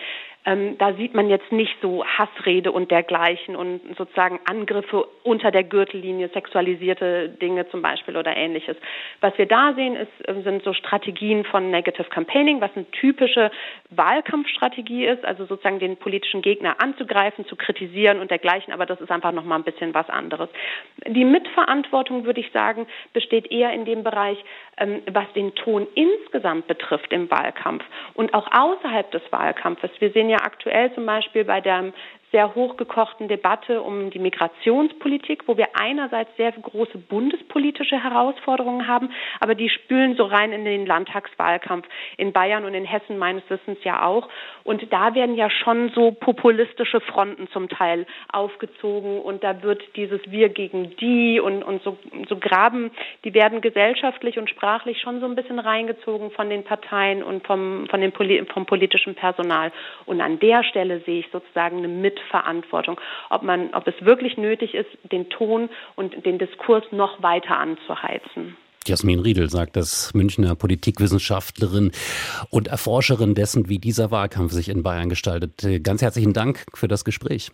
ähm, da sieht man jetzt nicht so Hassrede und dergleichen und sozusagen Angriffe unter der Gürtellinie, sexualisierte Dinge zum Beispiel oder ähnliches. Was wir da sehen, ist, äh, sind so Strategien von Negative Campaigning, was eine typische Wahlkampfstrategie ist, also sozusagen den politischen Gegner anzugreifen, zu kritisieren und dergleichen, aber das ist einfach nochmal ein bisschen was anderes. Die Mitverantwortung, würde ich sagen, besteht eher in dem Bereich, Bereich, ähm, was den Ton insgesamt betrifft im Wahlkampf und auch außerhalb des Wahlkampfes. Wir sehen ja aktuell zum Beispiel bei der sehr hochgekochten Debatte um die Migrationspolitik, wo wir einerseits sehr große bundespolitische Herausforderungen haben, aber die spülen so rein in den Landtagswahlkampf in Bayern und in Hessen meines Wissens ja auch. Und da werden ja schon so populistische Fronten zum Teil aufgezogen und da wird dieses Wir gegen die und, und so, so Graben, die werden gesellschaftlich und sprachlich schon so ein bisschen reingezogen von den Parteien und vom, von den, vom politischen Personal. Und an der Stelle sehe ich sozusagen eine Mit Mitverantwortung, ob man, ob es wirklich nötig ist, den Ton und den Diskurs noch weiter anzuheizen. Jasmin Riedel sagt das Münchner Politikwissenschaftlerin und Erforscherin dessen, wie dieser Wahlkampf sich in Bayern gestaltet. Ganz herzlichen Dank für das Gespräch.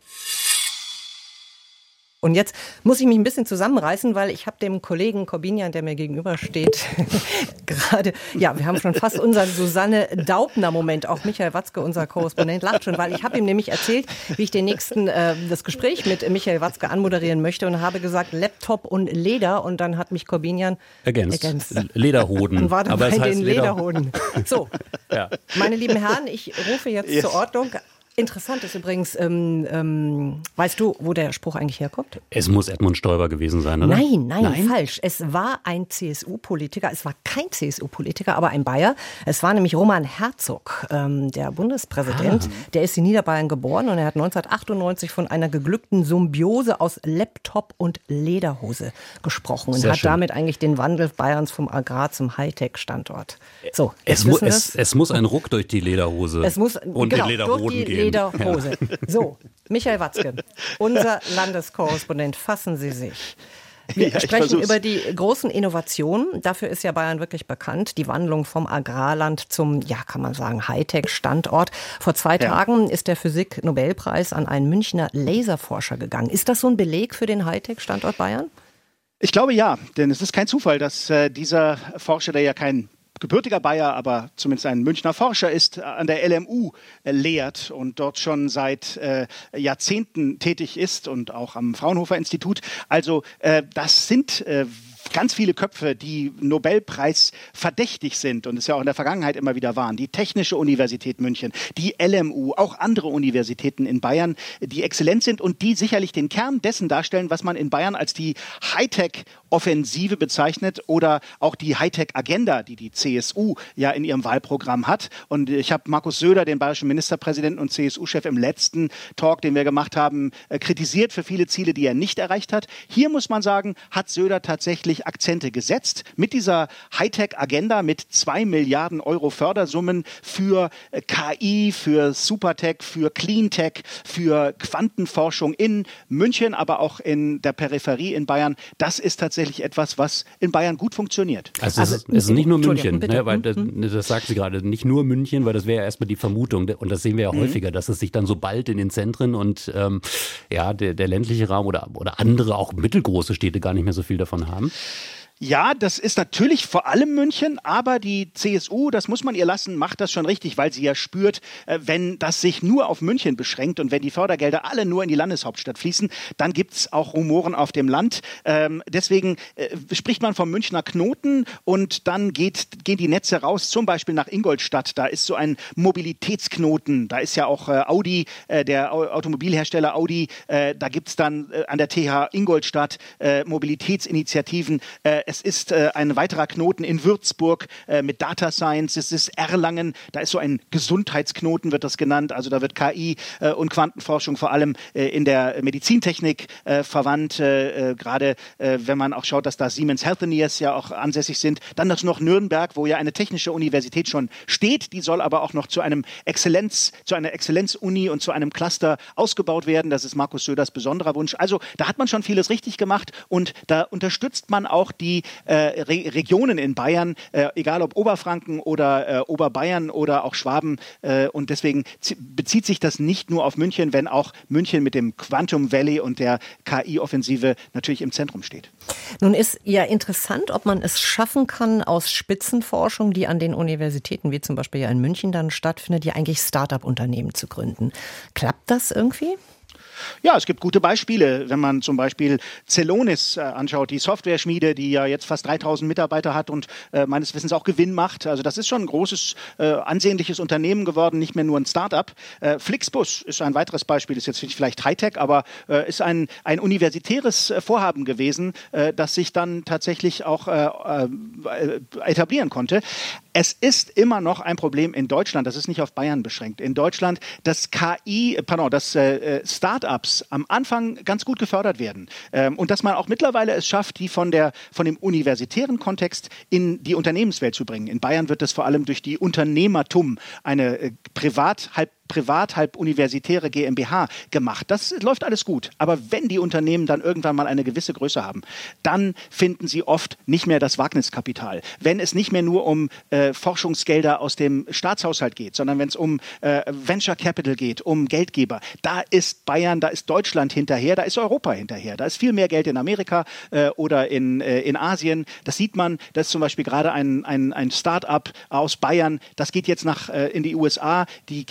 Und jetzt muss ich mich ein bisschen zusammenreißen, weil ich habe dem Kollegen Corbinian, der mir gegenübersteht, gerade, ja, wir haben schon fast unseren Susanne Daubner-Moment. Auch Michael Watzke, unser Korrespondent, lacht schon, weil ich habe ihm nämlich erzählt, wie ich den nächsten, äh, das Gespräch mit Michael Watzke anmoderieren möchte und habe gesagt Laptop und Leder und dann hat mich Corbinian ergänzt. ergänzt. Lederhoden. Und war dann Aber bei den Lederhoden. So, ja. meine lieben Herren, ich rufe jetzt yes. zur Ordnung Interessant ist übrigens, ähm, ähm, weißt du, wo der Spruch eigentlich herkommt? Es muss Edmund Stoiber gewesen sein, oder? Nein, nein, nein? falsch. Es war ein CSU-Politiker. Es war kein CSU-Politiker, aber ein Bayer. Es war nämlich Roman Herzog, ähm, der Bundespräsident. Ah. Der ist in Niederbayern geboren und er hat 1998 von einer geglückten Symbiose aus Laptop und Lederhose gesprochen und Sehr hat schön. damit eigentlich den Wandel Bayerns vom Agrar zum Hightech-Standort. So, es, mu es, es, muss ein Ruck durch die Lederhose es muss, und genau, den Lederhoden gehen. Lederhose. Ja. So, Michael Watzke, unser Landeskorrespondent, fassen Sie sich. Wir ja, sprechen über die großen Innovationen. Dafür ist ja Bayern wirklich bekannt. Die Wandlung vom Agrarland zum, ja, kann man sagen, Hightech-Standort. Vor zwei ja. Tagen ist der Physik-Nobelpreis an einen Münchner Laserforscher gegangen. Ist das so ein Beleg für den Hightech-Standort Bayern? Ich glaube ja, denn es ist kein Zufall, dass äh, dieser Forscher, der ja kein gebürtiger Bayer, aber zumindest ein Münchner Forscher ist, an der LMU äh, lehrt und dort schon seit äh, Jahrzehnten tätig ist und auch am Fraunhofer Institut. Also äh, das sind äh, ganz viele Köpfe, die Nobelpreis verdächtig sind und es ja auch in der Vergangenheit immer wieder waren. Die Technische Universität München, die LMU, auch andere Universitäten in Bayern, die exzellent sind und die sicherlich den Kern dessen darstellen, was man in Bayern als die Hightech-Offensive bezeichnet oder auch die Hightech-Agenda, die die CSU ja in ihrem Wahlprogramm hat. Und ich habe Markus Söder, den bayerischen Ministerpräsidenten und CSU-Chef, im letzten Talk, den wir gemacht haben, äh, kritisiert für viele Ziele, die er nicht erreicht hat. Hier muss man sagen, hat Söder tatsächlich Akzente gesetzt mit dieser Hightech-Agenda mit zwei Milliarden Euro Fördersummen für äh, KI, für Supertech, für Cleantech, für Quantenforschung in München, aber auch in der Peripherie in Bayern. Das ist tatsächlich etwas, was in Bayern gut funktioniert. Also, also es, ist, es ist nicht nur München, ne, weil das, mhm. das, sagt sie gerade, nicht nur München, weil das wäre ja erstmal die Vermutung und das sehen wir ja mhm. häufiger, dass es sich dann so bald in den Zentren und ähm, ja, der, der ländliche Raum oder, oder andere, auch mittelgroße Städte gar nicht mehr so viel davon haben. Ja, das ist natürlich vor allem München, aber die CSU, das muss man ihr lassen, macht das schon richtig, weil sie ja spürt, äh, wenn das sich nur auf München beschränkt und wenn die Fördergelder alle nur in die Landeshauptstadt fließen, dann gibt's auch Rumoren auf dem Land. Ähm, deswegen äh, spricht man vom Münchner Knoten und dann geht, gehen die Netze raus, zum Beispiel nach Ingolstadt. Da ist so ein Mobilitätsknoten. Da ist ja auch äh, Audi, der Automobilhersteller Audi. da gibt's dann an der TH Ingolstadt Mobilitätsinitiativen es ist äh, ein weiterer Knoten in Würzburg äh, mit Data Science. Es ist Erlangen. Da ist so ein Gesundheitsknoten, wird das genannt. Also da wird KI äh, und Quantenforschung vor allem in der Medizintechnik verwandt. Gerade wenn man auch schaut, dass da Siemens Healthineers ja auch ansässig sind. Dann das noch Nürnberg, wo ja eine technische Universität schon steht. Die soll aber auch noch zu einem Exzellenz, zu einer Exzellenzuni und zu einem Cluster ausgebaut werden. Das ist Markus Söders besonderer Wunsch. Also da hat man schon vieles richtig gemacht und da unterstützt man auch die äh, Re Regionen in Bayern, äh, egal ob Oberfranken oder äh, Oberbayern oder auch Schwaben. Äh, und deswegen bezieht sich das nicht nur auf München, wenn auch München mit dem Quantum Valley und der KI-Offensive natürlich im Zentrum steht. Nun ist ja interessant, ob man es schaffen kann, aus Spitzenforschung, die an den Universitäten wie zum Beispiel ja in München dann stattfindet, ja eigentlich Start-up-Unternehmen zu gründen. Klappt das irgendwie? Ja, es gibt gute Beispiele. Wenn man zum Beispiel Celonis äh, anschaut, die Software-Schmiede, die ja jetzt fast 3000 Mitarbeiter hat und äh, meines Wissens auch Gewinn macht. Also das ist schon ein großes, äh, ansehnliches Unternehmen geworden, nicht mehr nur ein Start-up. Äh, Flixbus ist ein weiteres Beispiel, ist jetzt vielleicht Hightech, aber äh, ist ein, ein universitäres äh, Vorhaben gewesen, das sich dann tatsächlich auch etablieren konnte. Es ist immer noch ein Problem in Deutschland, das ist nicht auf Bayern beschränkt. In Deutschland, das KI, pardon, das Start Startups am Anfang ganz gut gefördert werden ähm, und dass man auch mittlerweile es schafft, die von, der, von dem universitären Kontext in die Unternehmenswelt zu bringen. In Bayern wird das vor allem durch die Unternehmertum, eine äh, privat halb privat, halb universitäre GmbH gemacht. Das läuft alles gut. Aber wenn die Unternehmen dann irgendwann mal eine gewisse Größe haben, dann finden sie oft nicht mehr das Wagniskapital. Wenn es nicht mehr nur um äh, Forschungsgelder aus dem Staatshaushalt geht, sondern wenn es um äh, Venture Capital geht, um Geldgeber, da ist Bayern, da ist Deutschland hinterher, da ist Europa hinterher. Da ist viel mehr Geld in Amerika äh, oder in, äh, in Asien. Das sieht man, das ist zum Beispiel gerade ein, ein, ein Start-up aus Bayern, das geht jetzt nach, äh, in die USA, die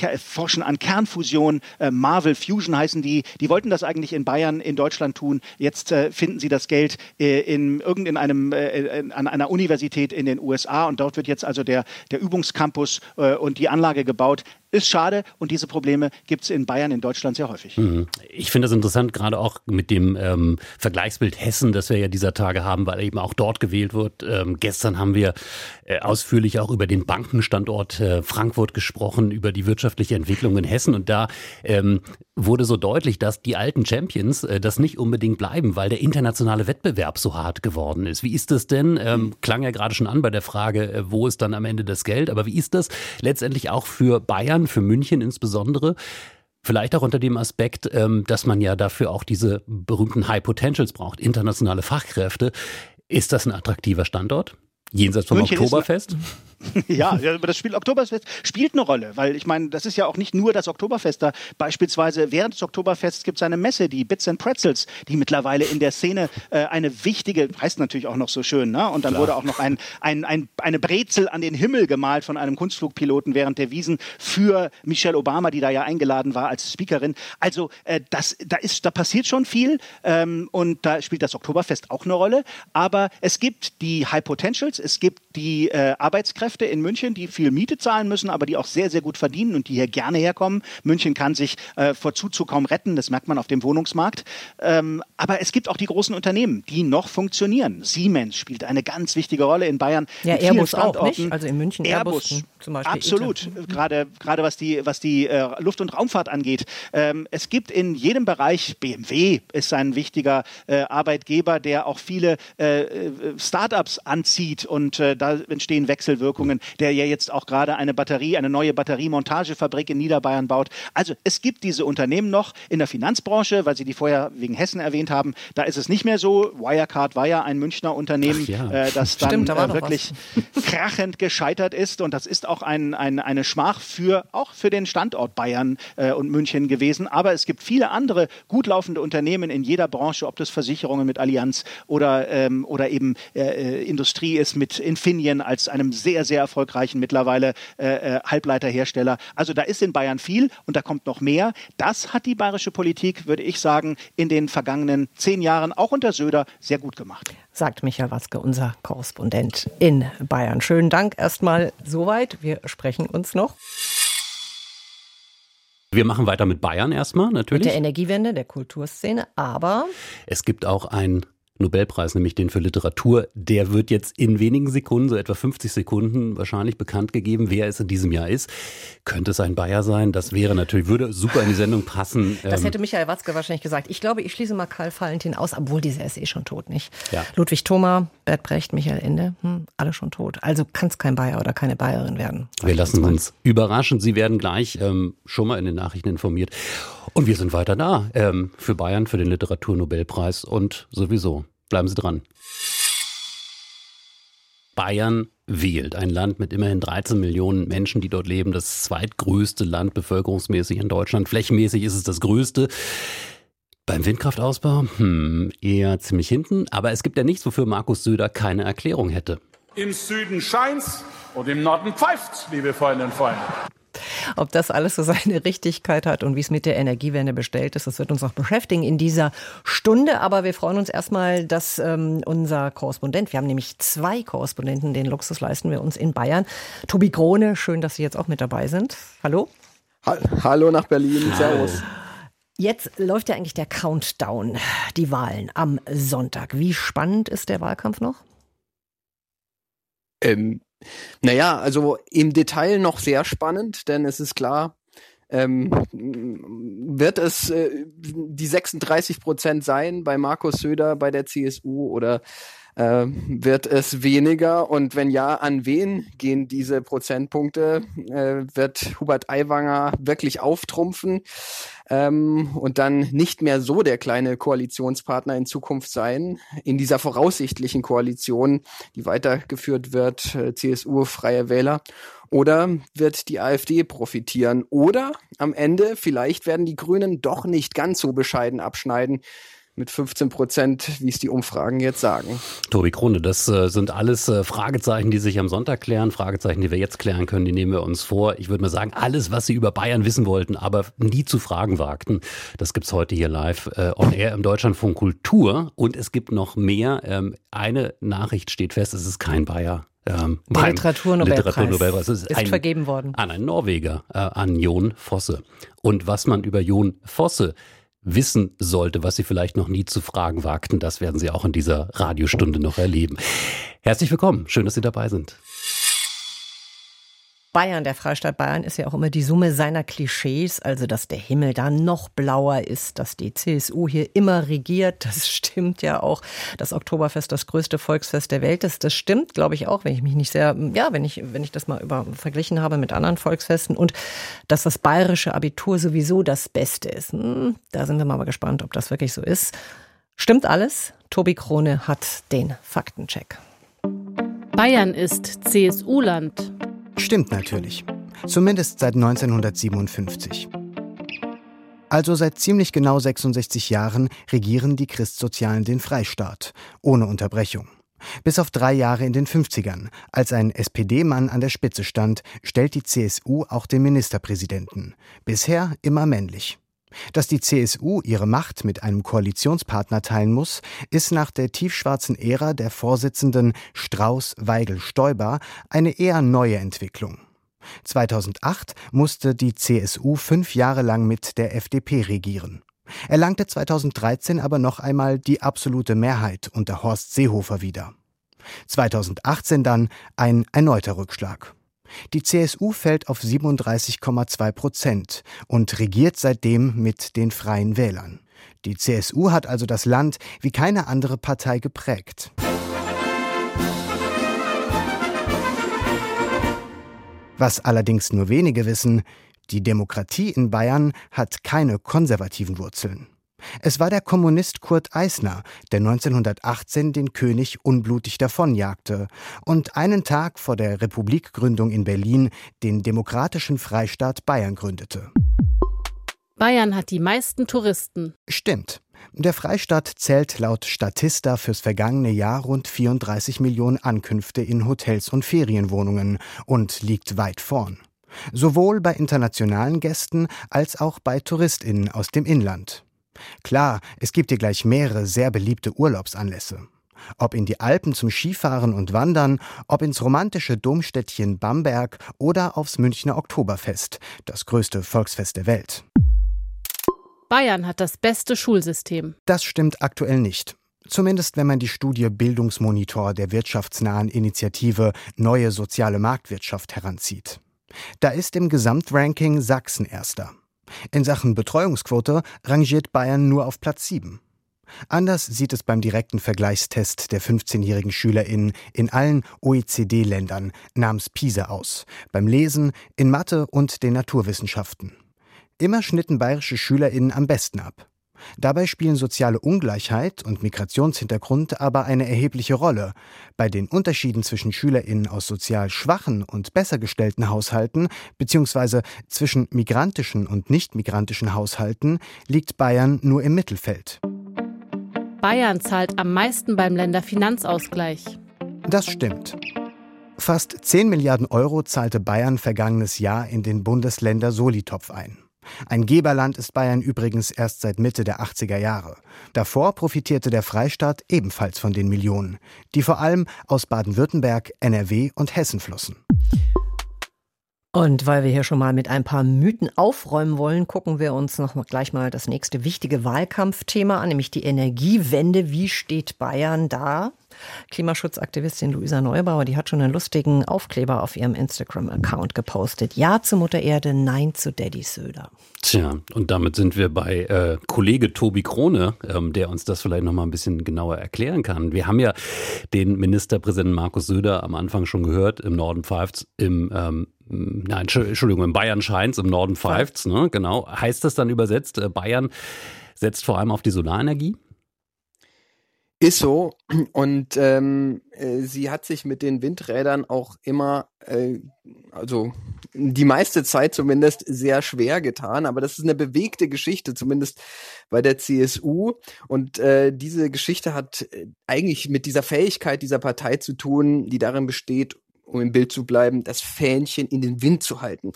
forschen an Kernfusion, äh, Marvel Fusion heißen die, die wollten das eigentlich in Bayern, in Deutschland tun. Jetzt äh, finden sie das Geld äh, in irgendeinem, äh, an einer Universität in den USA und dort wird jetzt also der, der Übungscampus äh, und die Anlage gebaut. Ist schade und diese Probleme gibt es in Bayern, in Deutschland sehr häufig. Mhm. Ich finde das interessant, gerade auch mit dem ähm, Vergleichsbild Hessen, das wir ja dieser Tage haben, weil eben auch dort gewählt wird. Ähm, gestern haben wir äh, ausführlich auch über den Bankenstandort äh, Frankfurt gesprochen, über die wirtschaftliche Entwicklung in Hessen und da ähm, wurde so deutlich, dass die alten Champions äh, das nicht unbedingt bleiben, weil der internationale Wettbewerb so hart geworden ist. Wie ist das denn? Ähm, klang ja gerade schon an bei der Frage, äh, wo ist dann am Ende das Geld? Aber wie ist das letztendlich auch für Bayern? Bayern, für München insbesondere. Vielleicht auch unter dem Aspekt, ähm, dass man ja dafür auch diese berühmten High Potentials braucht, internationale Fachkräfte. Ist das ein attraktiver Standort? Jenseits vom München Oktoberfest? ja, aber das Spiel Oktoberfest spielt eine Rolle, weil ich meine, das ist ja auch nicht nur das Oktoberfest da. Beispielsweise während des Oktoberfests gibt es eine Messe, die Bits and Pretzels, die mittlerweile in der Szene äh, eine wichtige, heißt natürlich auch noch so schön, ne? Und dann Klar. wurde auch noch ein, ein, ein, eine Brezel an den Himmel gemalt von einem Kunstflugpiloten während der Wiesen für Michelle Obama, die da ja eingeladen war als Speakerin. Also äh, das, da, ist, da passiert schon viel ähm, und da spielt das Oktoberfest auch eine Rolle. Aber es gibt die High Potentials, es gibt die äh, Arbeitskräfte, Fachkräfte in München, die viel Miete zahlen müssen, aber die auch sehr, sehr gut verdienen und die hier gerne herkommen. München kann sich äh, vor Zuzug kaum retten, das merkt man auf dem Wohnungsmarkt. Ähm, aber es gibt auch die großen Unternehmen, die noch funktionieren. Siemens spielt eine ganz wichtige Rolle in Bayern. Ja, Airbus auch, nicht? Also in München Airbus, Airbus zum Beispiel. Absolut, gerade, gerade was die, was die äh, Luft- und Raumfahrt angeht. Ähm, es gibt in jedem Bereich, BMW ist ein wichtiger äh, Arbeitgeber, der auch viele äh, äh Startups anzieht und äh, da entstehen Wechselwirkungen. Auswirkungen, der ja jetzt auch gerade eine Batterie, eine neue Batteriemontagefabrik in Niederbayern baut. Also es gibt diese Unternehmen noch in der Finanzbranche, weil Sie die vorher wegen Hessen erwähnt haben. Da ist es nicht mehr so. Wirecard war ja ein Münchner Unternehmen, ja. äh, das dann Stimmt, da äh, wirklich krachend gescheitert ist. Und das ist auch ein, ein, eine Schmach für auch für den Standort Bayern äh, und München gewesen. Aber es gibt viele andere gut laufende Unternehmen in jeder Branche, ob das Versicherungen mit Allianz oder, ähm, oder eben äh, äh Industrie ist mit Infineon als einem sehr, sehr erfolgreichen mittlerweile äh, äh, Halbleiterhersteller. Also da ist in Bayern viel und da kommt noch mehr. Das hat die bayerische Politik, würde ich sagen, in den vergangenen zehn Jahren auch unter Söder sehr gut gemacht. Sagt Michael Watzke, unser Korrespondent in Bayern. Schönen Dank erstmal soweit. Wir sprechen uns noch. Wir machen weiter mit Bayern erstmal, natürlich. Mit der Energiewende, der Kulturszene, aber. Es gibt auch ein Nobelpreis, nämlich den für Literatur. Der wird jetzt in wenigen Sekunden, so etwa 50 Sekunden, wahrscheinlich bekannt gegeben, wer es in diesem Jahr ist. Könnte es ein Bayer sein? Das wäre natürlich, würde super in die Sendung passen. Das ähm, hätte Michael Watzke wahrscheinlich gesagt. Ich glaube, ich schließe mal Karl Valentin aus, obwohl dieser ist eh schon tot, nicht? Ja. Ludwig Thoma, Bert Brecht, Michael Ende, hm, alle schon tot. Also kann es kein Bayer oder keine Bayerin werden. Wir lassen uns überraschen. Sie werden gleich ähm, schon mal in den Nachrichten informiert. Und wir sind weiter da ähm, für Bayern, für den Literaturnobelpreis und sowieso. Bleiben Sie dran. Bayern wählt. Ein Land mit immerhin 13 Millionen Menschen, die dort leben. Das zweitgrößte Land bevölkerungsmäßig in Deutschland. Flächenmäßig ist es das größte. Beim Windkraftausbau? Hm, eher ziemlich hinten. Aber es gibt ja nichts, wofür Markus Söder keine Erklärung hätte. Im Süden scheint's und im Norden pfeift's, liebe Freundinnen und Freunde. Ob das alles so seine Richtigkeit hat und wie es mit der Energiewende bestellt ist, das wird uns noch beschäftigen in dieser Stunde. Aber wir freuen uns erstmal, dass ähm, unser Korrespondent, wir haben nämlich zwei Korrespondenten, den Luxus leisten wir uns in Bayern. Tobi Krone, schön, dass Sie jetzt auch mit dabei sind. Hallo. Ha Hallo nach Berlin. Servus. Jetzt läuft ja eigentlich der Countdown, die Wahlen am Sonntag. Wie spannend ist der Wahlkampf noch? Ähm, naja, also im Detail noch sehr spannend, denn es ist klar, ähm, wird es äh, die 36 Prozent sein bei Markus Söder, bei der CSU oder Äh, wird es weniger? Und wenn ja, an wen gehen diese Prozentpunkte? Äh, wird Hubert Aiwanger wirklich auftrumpfen ähm, und dann nicht mehr so der kleine Koalitionspartner in Zukunft sein? In dieser voraussichtlichen Koalition, die weitergeführt wird, äh, CSU, Freie Wähler. Oder wird die AfD profitieren? Oder am Ende vielleicht werden die Grünen doch nicht ganz so bescheiden abschneiden mit 15 Prozent, wie es die Umfragen jetzt sagen. Tobi Krone, das äh, sind alles äh, Fragezeichen, die sich am Sonntag klären, Fragezeichen, die wir jetzt klären können, die nehmen wir uns vor. Ich würde mal sagen, alles, was Sie über Bayern wissen wollten, aber nie zu fragen wagten, das gibt's heute hier live äh, on air im Deutschlandfunk Kultur. Und es gibt noch mehr. Ähm, eine Nachricht steht fest, es ist kein Bayer. Ähm, Der Literaturnobelpreis Literaturnobelpreis ist, ist ein, vergeben worden. An einen Norweger, äh, an Jon Fosse. Und was man über Jon Fosse wissen sollte, was Sie vielleicht noch nie zu fragen wagten, das werden Sie auch in dieser Radiostunde noch erleben. Herzlich willkommen, schön, dass Sie dabei sind. Bayern, der Freistaat Bayern, ist ja auch immer die Summe seiner Klischees, also dass der Himmel da noch blauer ist, dass die CSU hier immer regiert. Das stimmt ja auch. Das Oktoberfest, das größte Volksfest der Welt ist. Das stimmt, glaube ich auch, wenn ich mich nicht sehr, ja, wenn ich, wenn ich das mal über, verglichen habe mit anderen Volksfesten. Und dass das bayerische Abitur sowieso das Beste ist. Hm, da sind wir mal gespannt, ob das wirklich so ist. Stimmt alles? Tobi Krone hat den Faktencheck. Bayern ist CSU-Land. Stimmt natürlich. Zumindest seit 1957. Also seit ziemlich genau 66 Jahren regieren die Christsozialen den Freistaat, ohne Unterbrechung. Bis auf drei Jahre in den 50ern, als ein SPD-Mann an der Spitze stand, stellt die CSU auch den Ministerpräsidenten. Bisher immer männlich. Dass die CSU ihre Macht mit einem Koalitionspartner teilen muss, ist nach der tiefschwarzen Ära der Vorsitzenden Strauß, Weigel, Stoiber eine eher neue Entwicklung. 2008 musste die CSU fünf Jahre lang mit der FDP regieren. Erlangte 2013 aber noch einmal die absolute Mehrheit unter Horst Seehofer wieder. 2018 dann ein erneuter Rückschlag. Die CSU fällt auf 37,2 Prozent und regiert seitdem mit den Freien Wählern. Die CSU hat also das Land wie keine andere Partei geprägt. Was allerdings nur wenige wissen, die Demokratie in Bayern hat keine konservativen Wurzeln. Es war der Kommunist Kurt Eisner, der 1918 den König unblutig davonjagte und einen Tag vor der Republikgründung in Berlin den demokratischen Freistaat Bayern gründete. Bayern hat die meisten Touristen. Stimmt. Der Freistaat zählt laut Statista fürs vergangene Jahr rund 34 Millionen Ankünfte in Hotels und Ferienwohnungen und liegt weit vorn. Sowohl bei internationalen Gästen als auch bei Touristinnen aus dem Inland. Klar, es gibt hier gleich mehrere sehr beliebte Urlaubsanlässe. Ob in die Alpen zum Skifahren und Wandern, ob ins romantische Domstädtchen Bamberg oder aufs Münchner Oktoberfest, das größte Volksfest der Welt. Bayern hat das beste Schulsystem. Das stimmt aktuell nicht. Zumindest wenn man die Studie Bildungsmonitor der wirtschaftsnahen Initiative Neue soziale Marktwirtschaft heranzieht. Da ist im Gesamtranking Sachsen erster. In Sachen Betreuungsquote rangiert Bayern nur auf Platz 7. Anders sieht es beim direkten Vergleichstest der 15-jährigen SchülerInnen in allen OECD-Ländern namens PISA aus, beim Lesen, in Mathe und den Naturwissenschaften. Immer schnitten bayerische SchülerInnen am besten ab. Dabei spielen soziale Ungleichheit und Migrationshintergrund aber eine erhebliche Rolle. Bei den Unterschieden zwischen SchülerInnen aus sozial schwachen und besser gestellten Haushalten bzw. zwischen migrantischen und nicht migrantischen Haushalten liegt Bayern nur im Mittelfeld. Bayern zahlt am meisten beim Länderfinanzausgleich. Das stimmt. Fast 10 Milliarden Euro zahlte Bayern vergangenes Jahr in den Bundesländer Solitopf ein. Ein Geberland ist Bayern übrigens erst seit Mitte der 80er Jahre. Davor profitierte der Freistaat ebenfalls von den Millionen, die vor allem aus Baden-Württemberg, NRW und Hessen flossen. Und weil wir hier schon mal mit ein paar Mythen aufräumen wollen, gucken wir uns noch mal gleich mal das nächste wichtige Wahlkampfthema an, nämlich die Energiewende. Wie steht Bayern da? Klimaschutzaktivistin Luisa Neubauer, die hat schon einen lustigen Aufkleber auf ihrem Instagram-Account gepostet. Ja zu Mutter Erde, Nein zu Daddy Söder. Tja, und damit sind wir bei äh, Kollege Tobi Krone, ähm, der uns das vielleicht noch mal ein bisschen genauer erklären kann. Wir haben ja den Ministerpräsidenten Markus Söder am Anfang schon gehört, im Norden pfeift im ähm, Nein, Entschuldigung, in Bayern scheint im Norden pfeift's, ne? Genau. Heißt das dann übersetzt, äh, Bayern setzt vor allem auf die Solarenergie? Ist so. Und ähm, äh, sie hat sich mit den Windrädern auch immer, äh, also die meiste Zeit zumindest, sehr schwer getan. Aber das ist eine bewegte Geschichte, zumindest bei der CSU. Und äh, diese Geschichte hat äh, eigentlich mit dieser Fähigkeit dieser Partei zu tun, die darin besteht, um im Bild zu bleiben, das Fähnchen in den Wind zu halten.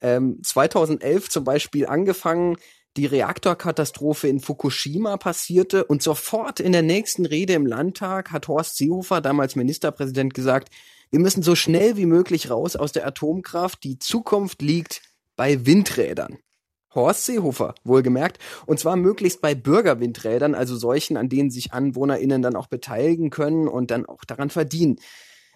Ähm, 2011 zum Beispiel angefangen, die Reaktorkatastrophe in Fukushima passierte und sofort in der nächsten Rede im Landtag hat Horst Seehofer, damals Ministerpräsident, gesagt, wir müssen so schnell wie möglich raus aus der Atomkraft. Die Zukunft liegt bei Windrädern. Horst Seehofer, wohlgemerkt, und zwar möglichst bei Bürgerwindrädern, also solchen, an denen sich AnwohnerInnen dann auch beteiligen können und dann auch daran verdienen.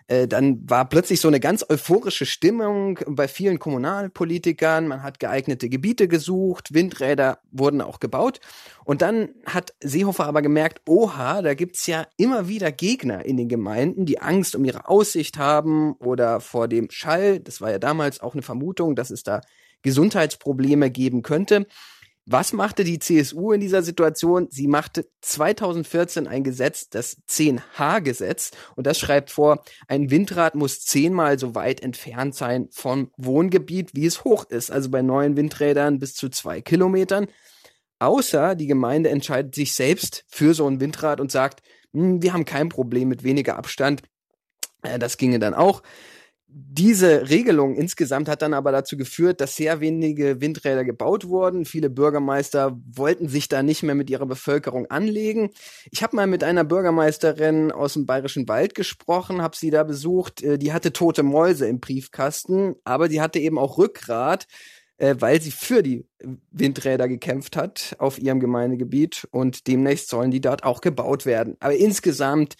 Äh, dann war plötzlich so eine ganz euphorische Stimmung bei vielen Kommunalpolitikern. Man hat geeignete Gebiete gesucht, Windräder wurden auch gebaut. Und dann hat Seehofer aber gemerkt, oha, da gibt's ja immer wieder Gegner in den Gemeinden, die Angst um ihre Aussicht haben oder vor dem Schall. Das war ja damals auch eine Vermutung, dass es da Gesundheitsprobleme geben könnte. Was machte die CSU in dieser Situation? Sie machte 2014 ein Gesetz, das 10H-Gesetz, und das schreibt vor, ein Windrad muss zehnmal so weit entfernt sein vom Wohngebiet, wie es hoch ist, also bei neuen Windrädern bis zu zwei Kilometern. Außer die Gemeinde entscheidet sich selbst für so ein Windrad und sagt, hm, wir haben kein Problem mit weniger Abstand. Äh, das ginge dann auch. Diese Regelung insgesamt hat dann aber dazu geführt, dass sehr wenige Windräder gebaut wurden. Viele Bürgermeister wollten sich da nicht mehr mit ihrer Bevölkerung anlegen. Ich habe mal mit einer Bürgermeisterin aus dem Bayerischen Wald gesprochen, habe sie da besucht. Äh, die hatte tote Mäuse im Briefkasten, aber die hatte eben auch Rückgrat, äh, weil sie für die Windräder gekämpft hat auf ihrem Gemeindegebiet und demnächst sollen die dort auch gebaut werden. Aber insgesamt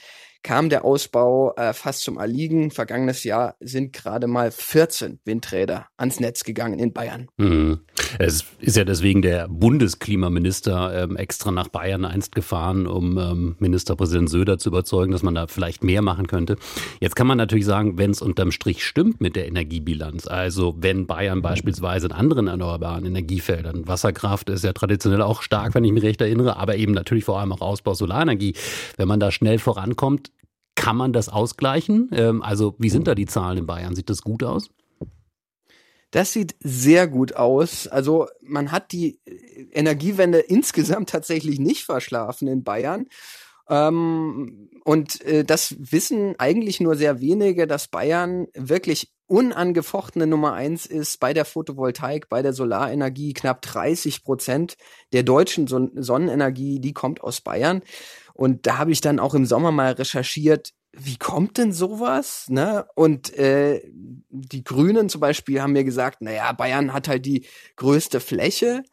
kam der Ausbau äh, fast zum Erliegen. Vergangenes Jahr sind gerade mal 14 Windräder ans Netz gegangen in Bayern. Mhm. Es ist ja deswegen der Bundesklimaminister ähm, extra nach Bayern einst gefahren, um ähm, Ministerpräsident Söder zu überzeugen, dass man da vielleicht mehr machen könnte. Jetzt kann man natürlich sagen, wenn es unterm Strich stimmt mit der Energiebilanz, also wenn Bayern beispielsweise in anderen erneuerbaren Energiefeldern, Wasserkraft ist ja traditionell auch stark, wenn ich mich recht erinnere, aber eben natürlich vor allem auch Ausbau Solarenergie, wenn man da schnell vorankommt, kann man das ausgleichen? Ähm, also wie sind da die Zahlen in Bayern? Sieht das gut aus? Das sieht sehr gut aus. Also man hat die Energiewende insgesamt tatsächlich nicht verschlafen in Bayern. Ähm, und äh, das wissen eigentlich nur sehr wenige, dass Bayern wirklich unangefochtene Nummer eins ist bei der Photovoltaik, bei der Solarenergie. Knapp 30 Prozent der deutschen Son Sonnenenergie, die kommt aus Bayern. Und da habe ich dann auch im Sommer mal recherchiert, wie kommt denn sowas? Ne? Und äh, die Grünen zum Beispiel haben mir gesagt, naja, Bayern hat halt die größte Fläche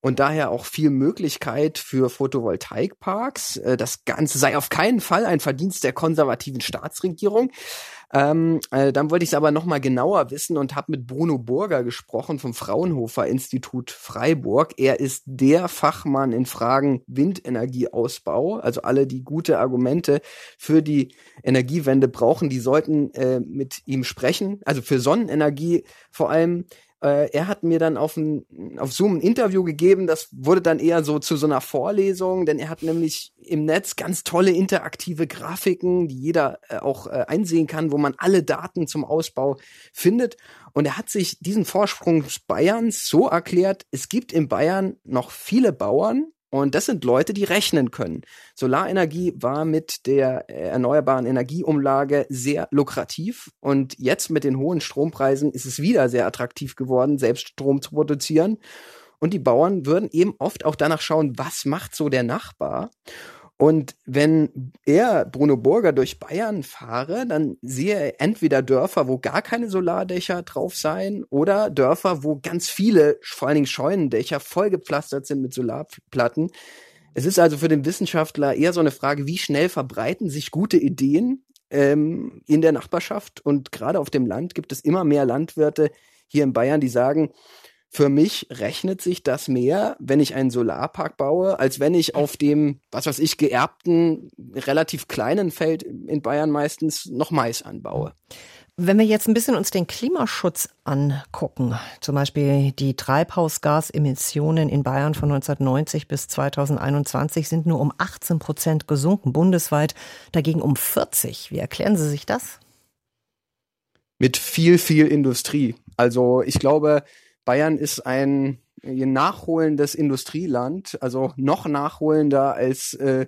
und daher auch viel Möglichkeit für Photovoltaikparks. Äh, das Ganze sei auf keinen Fall ein Verdienst der konservativen Staatsregierung. Ähm, äh, dann wollte ich es aber noch mal genauer wissen und habe mit Bruno Burger gesprochen vom Fraunhofer Institut Freiburg. Er ist der Fachmann in Fragen Windenergieausbau. Also alle, die gute Argumente für die Energiewende brauchen, die sollten äh, mit ihm sprechen. Also für Sonnenenergie vor allem äh, er hat mir dann auf, ein, auf Zoom ein Interview gegeben, das wurde dann eher so zu so einer Vorlesung, denn er hat nämlich im Netz ganz tolle interaktive Grafiken, die jeder äh, auch äh, einsehen kann, wo man alle Daten zum Ausbau findet. Und er hat sich diesen Vorsprung Bayerns so erklärt, es gibt in Bayern noch viele Bauern, und das sind Leute, die rechnen können. Solarenergie war mit der äh, erneuerbaren Energieumlage sehr lukrativ und jetzt mit den hohen Strompreisen ist es wieder sehr attraktiv geworden, selbst Strom zu produzieren. Und die Bauern würden eben oft auch danach schauen, was macht so der Nachbar. Und wenn er, Bruno Burger, durch Bayern fahre, dann sehe er entweder Dörfer, wo gar keine Solardächer drauf seien, oder Dörfer, wo ganz viele, vor allen Dingen Scheunendächer, vollgepflastert sind mit Solarplatten. Es ist also für den Wissenschaftler eher so eine Frage, wie schnell verbreiten sich gute Ideen ähm, in der Nachbarschaft. Und gerade auf dem Land gibt es immer mehr Landwirte hier in Bayern, die sagen, für mich rechnet sich das mehr, wenn ich einen Solarpark baue, als wenn ich auf dem, was weiß ich, geerbten, relativ kleinen Feld in Bayern meistens noch Mais anbaue. Wenn wir jetzt ein bisschen uns den Klimaschutz angucken, zum Beispiel die Treibhausgasemissionen in Bayern von 1990 bis 2021 sind nur um 18 Prozent gesunken, bundesweit dagegen um 40. Wie erklären Sie sich das? Mit viel, viel Industrie. Also ich glaube, Bayern ist ein nachholendes Industrieland, also noch nachholender als äh,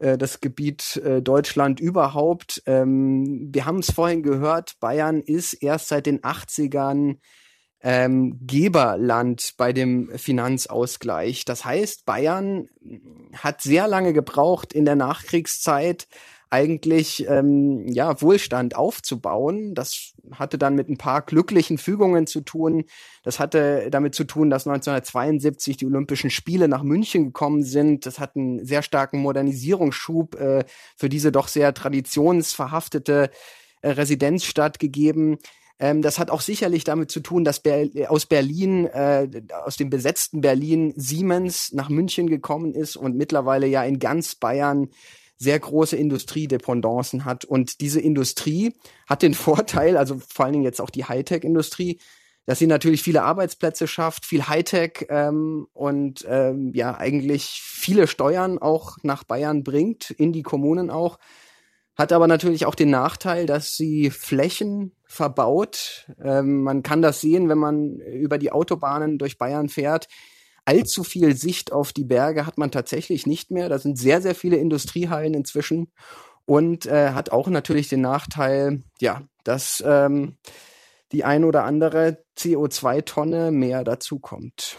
äh, das Gebiet äh, Deutschland überhaupt. Ähm, wir haben es vorhin gehört, Bayern ist erst seit den 80ern ähm, Geberland bei dem Finanzausgleich. Das heißt, Bayern hat sehr lange gebraucht in der Nachkriegszeit, eigentlich ähm, ja Wohlstand aufzubauen. Das hatte dann mit ein paar glücklichen Fügungen zu tun. Das hatte damit zu tun, dass 1972 die Olympischen Spiele nach München gekommen sind. Das hat einen sehr starken Modernisierungsschub äh, für diese doch sehr traditionsverhaftete äh, Residenzstadt gegeben. Ähm, das hat auch sicherlich damit zu tun, dass Ber aus Berlin, äh, aus dem besetzten Berlin Siemens nach München gekommen ist und mittlerweile ja in ganz Bayern sehr große Industriedependancen hat. Und diese Industrie hat den Vorteil, also vor allen Dingen jetzt auch die Hightech-Industrie, dass sie natürlich viele Arbeitsplätze schafft, viel Hightech ähm, und ähm, ja eigentlich viele Steuern auch nach Bayern bringt, in die Kommunen auch. Hat aber natürlich auch den Nachteil, dass sie Flächen verbaut. Ähm, man kann das sehen, wenn man über die Autobahnen durch Bayern fährt allzu viel Sicht auf die Berge hat man tatsächlich nicht mehr. Da sind sehr, sehr viele Industriehallen inzwischen und äh, hat auch natürlich den Nachteil, ja, dass ähm, die ein oder andere CO2-Tonne mehr dazukommt.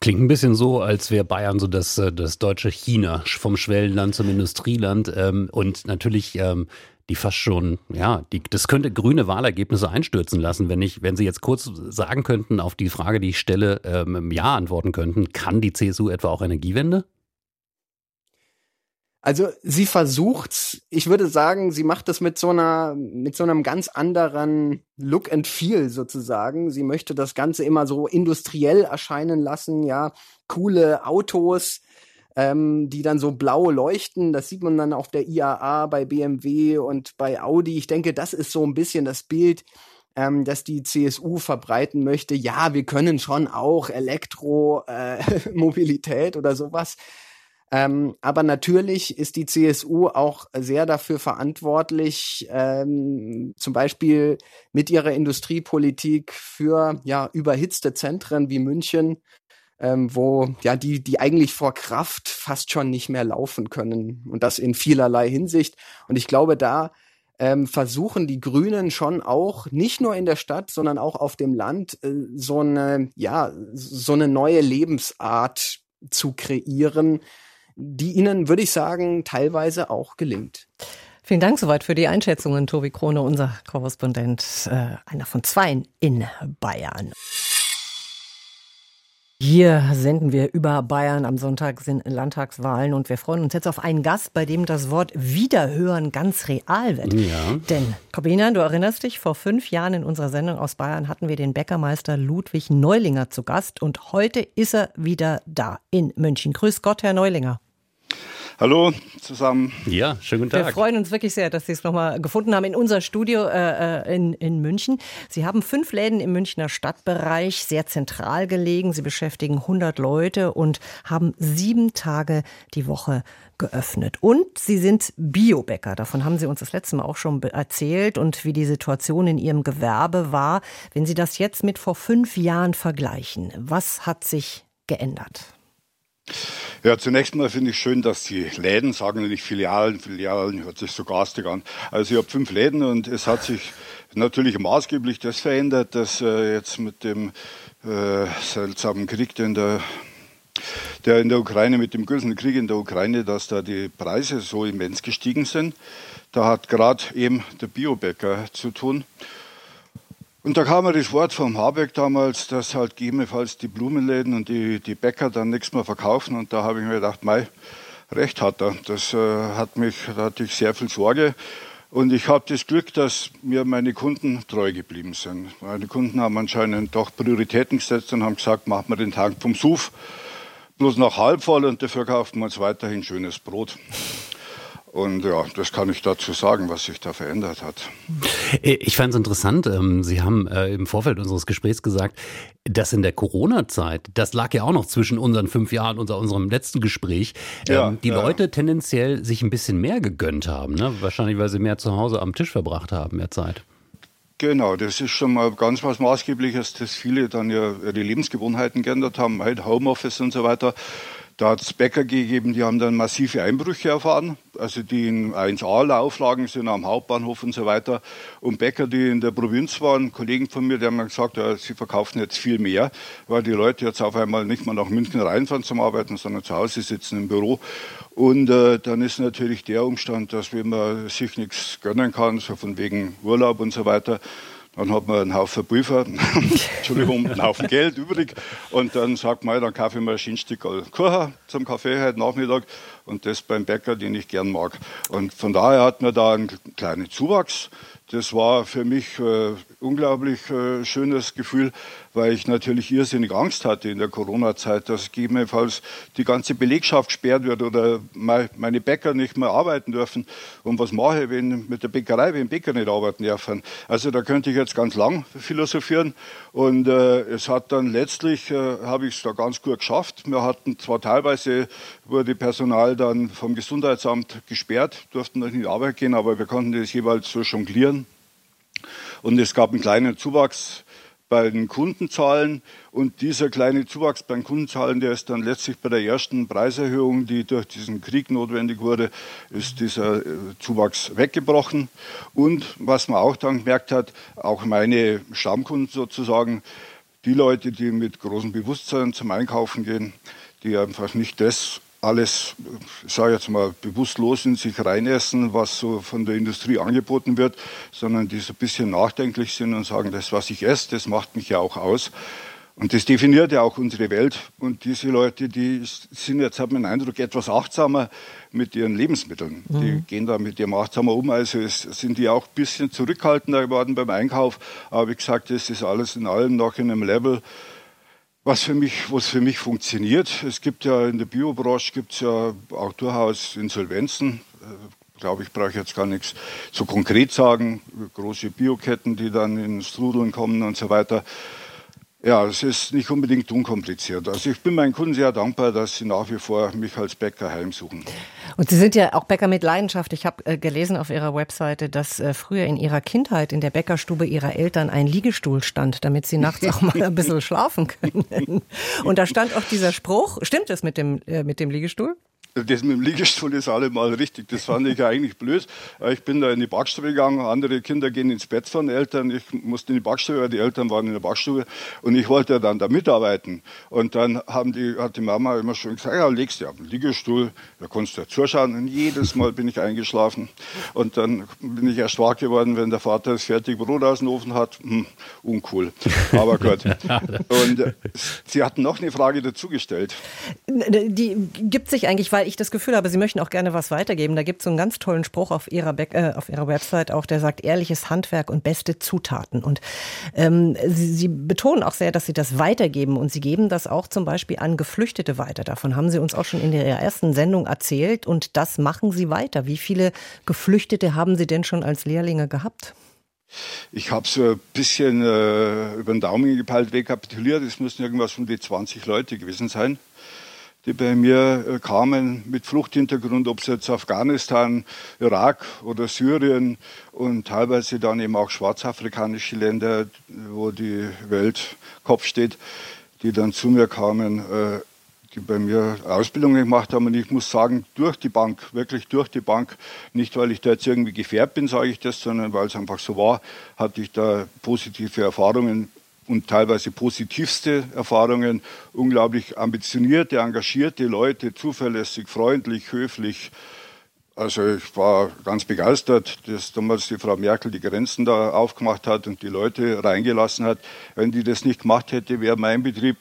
Klingt ein bisschen so, als wäre Bayern so das, äh, das deutsche China vom Schwellenland zum Industrieland. Ähm, und natürlich ähm, die fast schon, ja, die, das könnte grüne Wahlergebnisse einstürzen lassen, wenn ich, wenn Sie jetzt kurz sagen könnten, auf die Frage, die ich stelle, ähm, Ja antworten könnten, kann die CSU etwa auch Energiewende? Also sie versucht, ich würde sagen, sie macht das mit so einer, mit so einem ganz anderen Look and Feel sozusagen. Sie möchte das Ganze immer so industriell erscheinen lassen, ja, coole Autos, ähm, die dann so blau leuchten. Das sieht man dann auf der IAA bei BMW und bei Audi. Ich denke, das ist so ein bisschen das Bild, ähm, dass die CSU verbreiten möchte. Ja, wir können schon auch Elektromobilität äh, oder sowas. Ähm, aber natürlich ist die CSU auch sehr dafür verantwortlich, ähm, zum Beispiel mit ihrer Industriepolitik für ja überhitzte Zentren wie München ähm, wo ja die, die eigentlich vor Kraft fast schon nicht mehr laufen können. Und das in vielerlei Hinsicht. Und ich glaube, da ähm, versuchen die Grünen schon auch, nicht nur in der Stadt, sondern auch auf dem Land, äh, so eine, ja, so eine neue Lebensart zu kreieren, die ihnen, würde ich sagen, teilweise auch gelingt. Vielen Dank soweit für die Einschätzungen, Tobi Krone, unser Korrespondent, äh, einer von zweien in Bayern. Hier senden wir über Bayern. Am Sonntag sind Landtagswahlen und wir freuen uns jetzt auf einen Gast, bei dem das Wort Wiederhören ganz real wird. Ja. Denn, Corbina, du erinnerst dich, vor fünf Jahren in unserer Sendung aus Bayern hatten wir den Bäckermeister Ludwig Neulinger zu Gast und heute ist er wieder da in München. Grüß Gott, Herr Neulinger. Hallo zusammen. Ja, schönen guten Tag. Wir freuen uns wirklich sehr, dass Sie es nochmal gefunden haben in unser Studio äh, äh, in, in München. Sie haben fünf Läden im Münchner Stadtbereich, sehr zentral gelegen. Sie beschäftigen 100 Leute und haben sieben Tage die Woche geöffnet. Und Sie sind Biobäcker. Davon haben Sie uns das letzte Mal auch schon erzählt und wie die Situation in Ihrem Gewerbe war. Wenn Sie das jetzt mit vor fünf Jahren vergleichen, was hat sich geändert? Ja, zunächst mal finde ich schön, dass die Läden sagen nicht Filialen. Filialen hört sich so garstig an. Also ich habe fünf Läden und es hat sich natürlich maßgeblich das verändert, dass äh, jetzt mit dem äh, seltsamen Krieg, den der der in der Ukraine mit dem bösen Krieg in der Ukraine, dass da die Preise so immens gestiegen sind. Da hat gerade eben der Biobäcker zu tun. Und da kam mir das Wort vom Habeck damals, dass halt gegebenenfalls die Blumenläden und die, die Bäcker dann nichts mehr verkaufen. Und da habe ich mir gedacht, mei, recht hat er. Das äh, hat mich, da hatte ich sehr viel Sorge. Und ich habe das Glück, dass mir meine Kunden treu geblieben sind. Meine Kunden haben anscheinend doch Prioritäten gesetzt und haben gesagt, machen wir den Tank vom Suf bloß noch halb voll und dafür kaufen wir uns weiterhin schönes Brot. Und ja, das kann ich dazu sagen, was sich da verändert hat. Äh, ich fand es interessant. Ähm, Sie haben äh, im Vorfeld unseres Gesprächs gesagt, dass in der Corona-Zeit, das lag ja auch noch zwischen unseren fünf Jahren und unserem letzten Gespräch, ja, ähm, die ja. Leute tendenziell sich ein bisschen mehr gegönnt haben. Ne? Wahrscheinlich, weil sie mehr zu Hause am Tisch verbracht haben, mehr Zeit. Genau, das ist schon mal ganz was Maßgebliches, dass viele dann ja ihre Lebensgewohnheiten geändert haben, halt Homeoffice und so weiter. Da hat es Bäcker gegeben, die haben dann massive Einbrüche erfahren, also die in 1A-Lauflagen sind am Hauptbahnhof und so weiter. Und Bäcker, die in der Provinz waren, Kollegen von mir, die haben gesagt, ja, sie verkaufen jetzt viel mehr, weil die Leute jetzt auf einmal nicht mehr nach München reinfahren zum Arbeiten, sondern zu Hause sitzen im Büro. Und äh, dann ist natürlich der Umstand, dass wenn man sich nichts gönnen kann, so von wegen Urlaub und so weiter, dann hat man einen Haufen Prüfer, Entschuldigung, einen Haufen Geld übrig. Und dann sagt man, dann kaufe ich mir ein Schindstück Kuchen zum Kaffee heute Nachmittag und das beim Bäcker, den ich gern mag. Und von daher hat man da einen kleinen Zuwachs. Das war für mich äh, unglaublich äh, schönes Gefühl, weil ich natürlich irrsinnig Angst hatte in der Corona-Zeit, dass gegebenenfalls die ganze Belegschaft gesperrt wird oder meine Bäcker nicht mehr arbeiten dürfen. Und was mache ich, wenn mit der Bäckerei, wenn Bäcker nicht arbeiten dürfen? Also da könnte ich jetzt ganz lang philosophieren. Und äh, es hat dann letztlich, äh, habe ich es da ganz gut geschafft. Wir hatten zwar teilweise, wurde Personal dann vom Gesundheitsamt gesperrt, durften nicht in die Arbeit gehen, aber wir konnten das jeweils so jonglieren. Und es gab einen kleinen Zuwachs bei den Kundenzahlen. Und dieser kleine Zuwachs bei den Kundenzahlen, der ist dann letztlich bei der ersten Preiserhöhung, die durch diesen Krieg notwendig wurde, ist dieser äh, Zuwachs weggebrochen. Und was man auch dann gemerkt hat, auch meine Stammkunden sozusagen, die Leute, die mit großem Bewusstsein zum Einkaufen gehen, die einfach nicht das alles, ich sage jetzt mal, bewusstlos in sich reinessen, was so von der Industrie angeboten wird, sondern die so ein bisschen nachdenklich sind und sagen, das, was ich esse, das macht mich ja auch aus. Und das definiert ja auch unsere Welt. Und diese Leute, die sind jetzt, hat man den Eindruck, etwas achtsamer mit ihren Lebensmitteln. Mhm. Die gehen da mit ihrem achtsamer um. Also es sind die auch ein bisschen zurückhaltender geworden beim Einkauf. Aber wie gesagt, das ist alles in allem noch in einem Level, was für mich, was für mich funktioniert. Es gibt ja in der Biobranche gibt's ja auch durchaus Insolvenzen. Äh, glaube ich, brauche ich jetzt gar nichts so konkret sagen. Große Bioketten, die dann ins Strudeln kommen und so weiter. Ja, es ist nicht unbedingt unkompliziert. Also ich bin meinen Kunden sehr dankbar, dass sie nach wie vor mich als Bäcker heimsuchen. Und Sie sind ja auch Bäcker mit Leidenschaft. Ich habe äh, gelesen auf Ihrer Webseite, dass äh, früher in Ihrer Kindheit in der Bäckerstube Ihrer Eltern ein Liegestuhl stand, damit Sie nachts auch mal ein bisschen schlafen können. Und da stand auch dieser Spruch. Stimmt es mit dem, äh, mit dem Liegestuhl? Das mit dem Liegestuhl ist allemal richtig. Das fand ich eigentlich blöd. Ich bin da in die Backstube gegangen, andere Kinder gehen ins Bett von Eltern. Ich musste in die Backstube, weil die Eltern waren in der Backstube und ich wollte dann da mitarbeiten. Und dann haben die, hat die Mama immer schon gesagt, ja, legst du auf den Liegestuhl, da kannst du ja zuschauen. Und jedes Mal bin ich eingeschlafen. Und dann bin ich erst wach geworden, wenn der Vater das fertige Brot aus dem Ofen hat. Hm, uncool. Aber gut. Und äh, Sie hatten noch eine Frage dazu gestellt. Die gibt sich eigentlich, weil weil ich das Gefühl habe, Sie möchten auch gerne was weitergeben. Da gibt es so einen ganz tollen Spruch auf Ihrer, Back, äh, auf Ihrer Website auch, der sagt, ehrliches Handwerk und beste Zutaten. Und ähm, Sie, Sie betonen auch sehr, dass Sie das weitergeben und Sie geben das auch zum Beispiel an Geflüchtete weiter. Davon haben Sie uns auch schon in der ersten Sendung erzählt und das machen Sie weiter. Wie viele Geflüchtete haben Sie denn schon als Lehrlinge gehabt? Ich habe so ein bisschen äh, über den Daumen gepeilt, rekapituliert. Es müssen irgendwas um die 20 Leute gewesen sein die bei mir äh, kamen mit Fluchthintergrund, ob es jetzt Afghanistan, Irak oder Syrien und teilweise dann eben auch schwarzafrikanische Länder, wo die Welt Kopf steht, die dann zu mir kamen, äh, die bei mir Ausbildung gemacht haben. Und ich muss sagen, durch die Bank, wirklich durch die Bank, nicht weil ich da jetzt irgendwie gefärbt bin, sage ich das, sondern weil es einfach so war, hatte ich da positive Erfahrungen und teilweise positivste Erfahrungen. Unglaublich ambitionierte, engagierte Leute, zuverlässig, freundlich, höflich. Also ich war ganz begeistert, dass damals die Frau Merkel die Grenzen da aufgemacht hat und die Leute reingelassen hat. Wenn die das nicht gemacht hätte, wäre mein Betrieb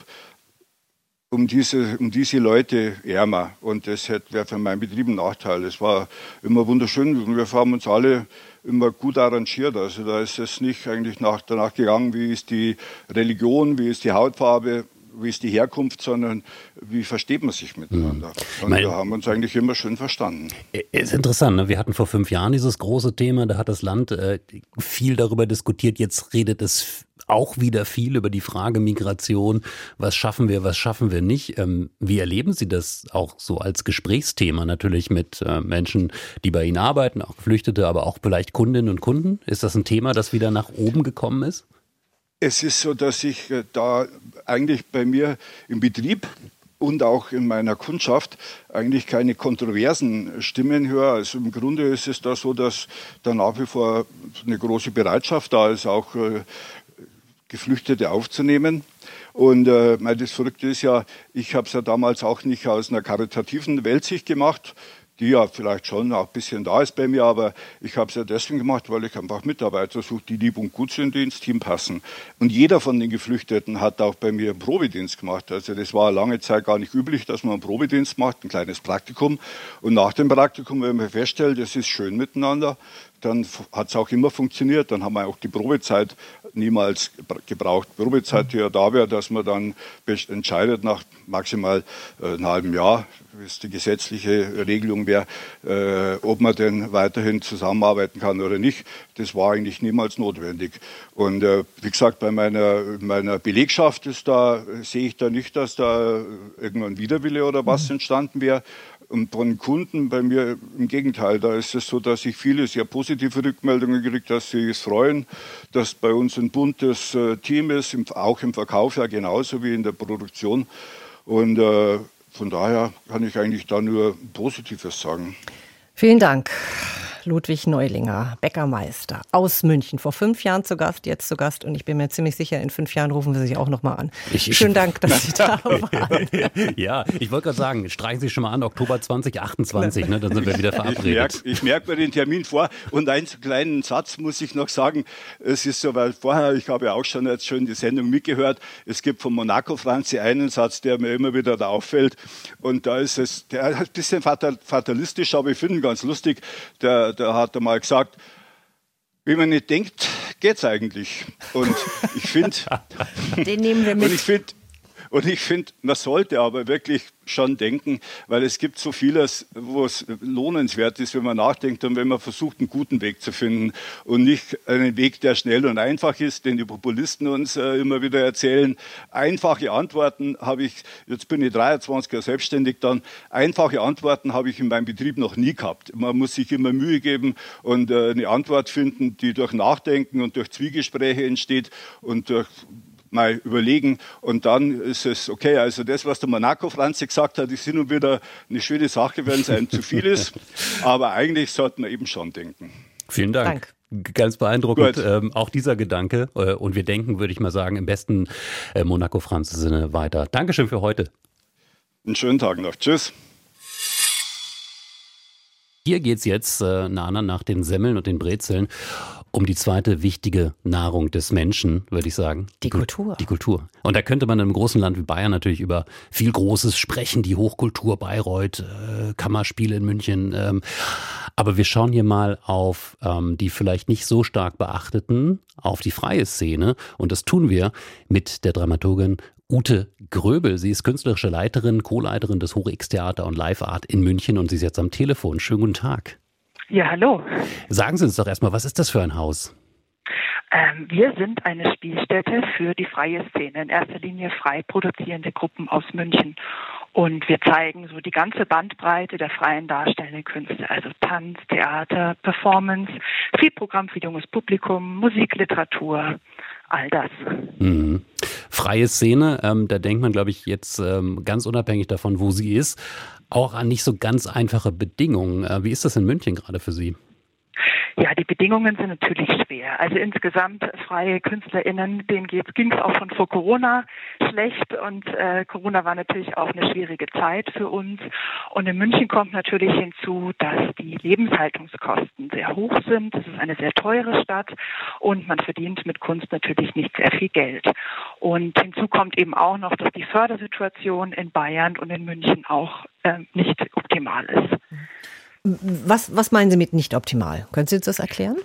um diese, um diese Leute ärmer. Und das wäre für meinen Betrieb ein Nachteil. Es war immer wunderschön und wir haben uns alle immer gut arrangiert. Also da ist es nicht eigentlich nach, danach gegangen, wie ist die Religion, wie ist die Hautfarbe, wie ist die Herkunft, sondern wie versteht man sich miteinander. Mhm. Und wir haben uns eigentlich immer schön verstanden. Ist interessant, ne? wir hatten vor fünf Jahren dieses große Thema, da hat das Land äh, viel darüber diskutiert, jetzt redet es auch wieder viel über die Frage Migration. Was schaffen wir, was schaffen wir nicht? Ähm, wie erleben Sie das auch so als Gesprächsthema natürlich mit äh, Menschen, die bei Ihnen arbeiten, auch Geflüchtete, aber auch vielleicht Kundinnen und Kunden? Ist das ein Thema, das wieder nach oben gekommen ist? Es ist so, dass ich äh, da eigentlich bei mir im Betrieb und auch in meiner Kundschaft eigentlich keine kontroversen Stimmen höre. Also im Grunde ist es da so, dass da nach wie vor eine große Bereitschaft da ist, auch äh, Geflüchtete aufzunehmen. Und äh, das Verrückte ist ja, ich habe es ja damals auch nicht aus einer karitativen Weltsicht gemacht, die ja vielleicht schon auch ein bisschen da ist bei mir, aber ich habe es ja deswegen gemacht, weil ich einfach Mitarbeiter suche, die lieb und gut sind, die ins Team passen. Und jeder von den Geflüchteten hat auch bei mir einen Probedienst gemacht. Also das war lange Zeit gar nicht üblich, dass man einen Probedienst macht, ein kleines Praktikum. Und nach dem Praktikum, wenn man feststellt, es ist schön miteinander, dann hat es auch immer funktioniert. Dann haben wir auch die Probezeit niemals gebraucht. Probezeit, die ja da wäre, dass man dann entscheidet nach maximal äh, einem halben Jahr, wie es die gesetzliche Regelung wäre, äh, ob man denn weiterhin zusammenarbeiten kann oder nicht. Das war eigentlich niemals notwendig. Und äh, wie gesagt, bei meiner, meiner Belegschaft ist da, sehe ich da nicht, dass da irgendein Widerwille oder was mhm. entstanden wäre. Und von Kunden bei mir im Gegenteil, da ist es so, dass ich viele sehr positive Rückmeldungen kriege, dass sie es freuen, dass bei uns ein buntes äh, Team ist, auch im Verkauf ja genauso wie in der Produktion. Und äh, von daher kann ich eigentlich da nur Positives sagen. Vielen Dank. Ludwig Neulinger, Bäckermeister aus München. Vor fünf Jahren zu Gast, jetzt zu Gast. Und ich bin mir ziemlich sicher, in fünf Jahren rufen wir sich auch nochmal an. Ich, Schönen Dank, dass Sie da waren. ja, ich wollte gerade sagen, streichen Sie schon mal an, Oktober 2028, ne, dann sind wir wieder verabredet. Ich merke mir den Termin vor. Und einen kleinen Satz muss ich noch sagen. Es ist so, weil vorher, ich habe ja auch schon jetzt schön die Sendung mitgehört. Es gibt von Monaco Franzi einen Satz, der mir immer wieder da auffällt. Und da ist es, der ist ein bisschen fatalistisch, aber ich finde ihn ganz lustig. Der, der hat einmal gesagt, wie man nicht denkt, geht's eigentlich. Und ich finde, den nehmen wir mit. Und ich finde, und ich finde, man sollte aber wirklich schon denken, weil es gibt so vieles, wo es lohnenswert ist, wenn man nachdenkt und wenn man versucht, einen guten Weg zu finden und nicht einen Weg, der schnell und einfach ist, den die Populisten uns äh, immer wieder erzählen. Einfache Antworten habe ich, jetzt bin ich 23 Jahre selbstständig dann, einfache Antworten habe ich in meinem Betrieb noch nie gehabt. Man muss sich immer Mühe geben und äh, eine Antwort finden, die durch Nachdenken und durch Zwiegespräche entsteht und durch mal überlegen und dann ist es okay. Also das, was der Monaco Franzi gesagt hat, ist hin und wieder eine schöne Sache, wenn es einem zu viel ist. Aber eigentlich sollte man eben schon denken. Vielen Dank. Dank. Ganz beeindruckend, ähm, auch dieser Gedanke. Äh, und wir denken, würde ich mal sagen, im besten äh, Monaco-Franz-Sinne weiter. Dankeschön für heute. Einen schönen Tag noch. Tschüss. Hier geht es jetzt, äh, Nana, nach den Semmeln und den Brezeln um die zweite wichtige Nahrung des Menschen, würde ich sagen. Die Kultur. Die Kultur. Und da könnte man in einem großen Land wie Bayern natürlich über viel Großes sprechen, die Hochkultur Bayreuth, äh, Kammerspiele in München. Ähm, aber wir schauen hier mal auf ähm, die vielleicht nicht so stark beachteten, auf die freie Szene. Und das tun wir mit der Dramaturgin Ute Gröbel. Sie ist künstlerische Leiterin, Co-Leiterin des Hoch-X-Theater und Live Art in München und sie ist jetzt am Telefon. Schönen guten Tag. Ja, hallo. Sagen Sie uns doch erstmal, was ist das für ein Haus? Ähm, wir sind eine Spielstätte für die freie Szene, in erster Linie frei produzierende Gruppen aus München. Und wir zeigen so die ganze Bandbreite der freien darstellenden Künste, also Tanz, Theater, Performance, viel Programm für junges Publikum, Musik, Literatur, all das. Mhm. Freie Szene, ähm, da denkt man, glaube ich, jetzt ähm, ganz unabhängig davon, wo sie ist, auch an nicht so ganz einfache Bedingungen. Äh, wie ist das in München gerade für Sie? Ja, die Bedingungen sind natürlich schwer. Also insgesamt freie KünstlerInnen, denen ging es auch schon vor Corona schlecht und äh, Corona war natürlich auch eine schwierige Zeit für uns. Und in München kommt natürlich hinzu, dass die Lebenshaltungskosten sehr hoch sind. Es ist eine sehr teure Stadt und man verdient mit Kunst natürlich nicht sehr viel Geld. Und hinzu kommt eben auch noch, dass die Fördersituation in Bayern und in München auch äh, nicht optimal ist. Was, was meinen Sie mit nicht optimal? Können Sie uns das erklären?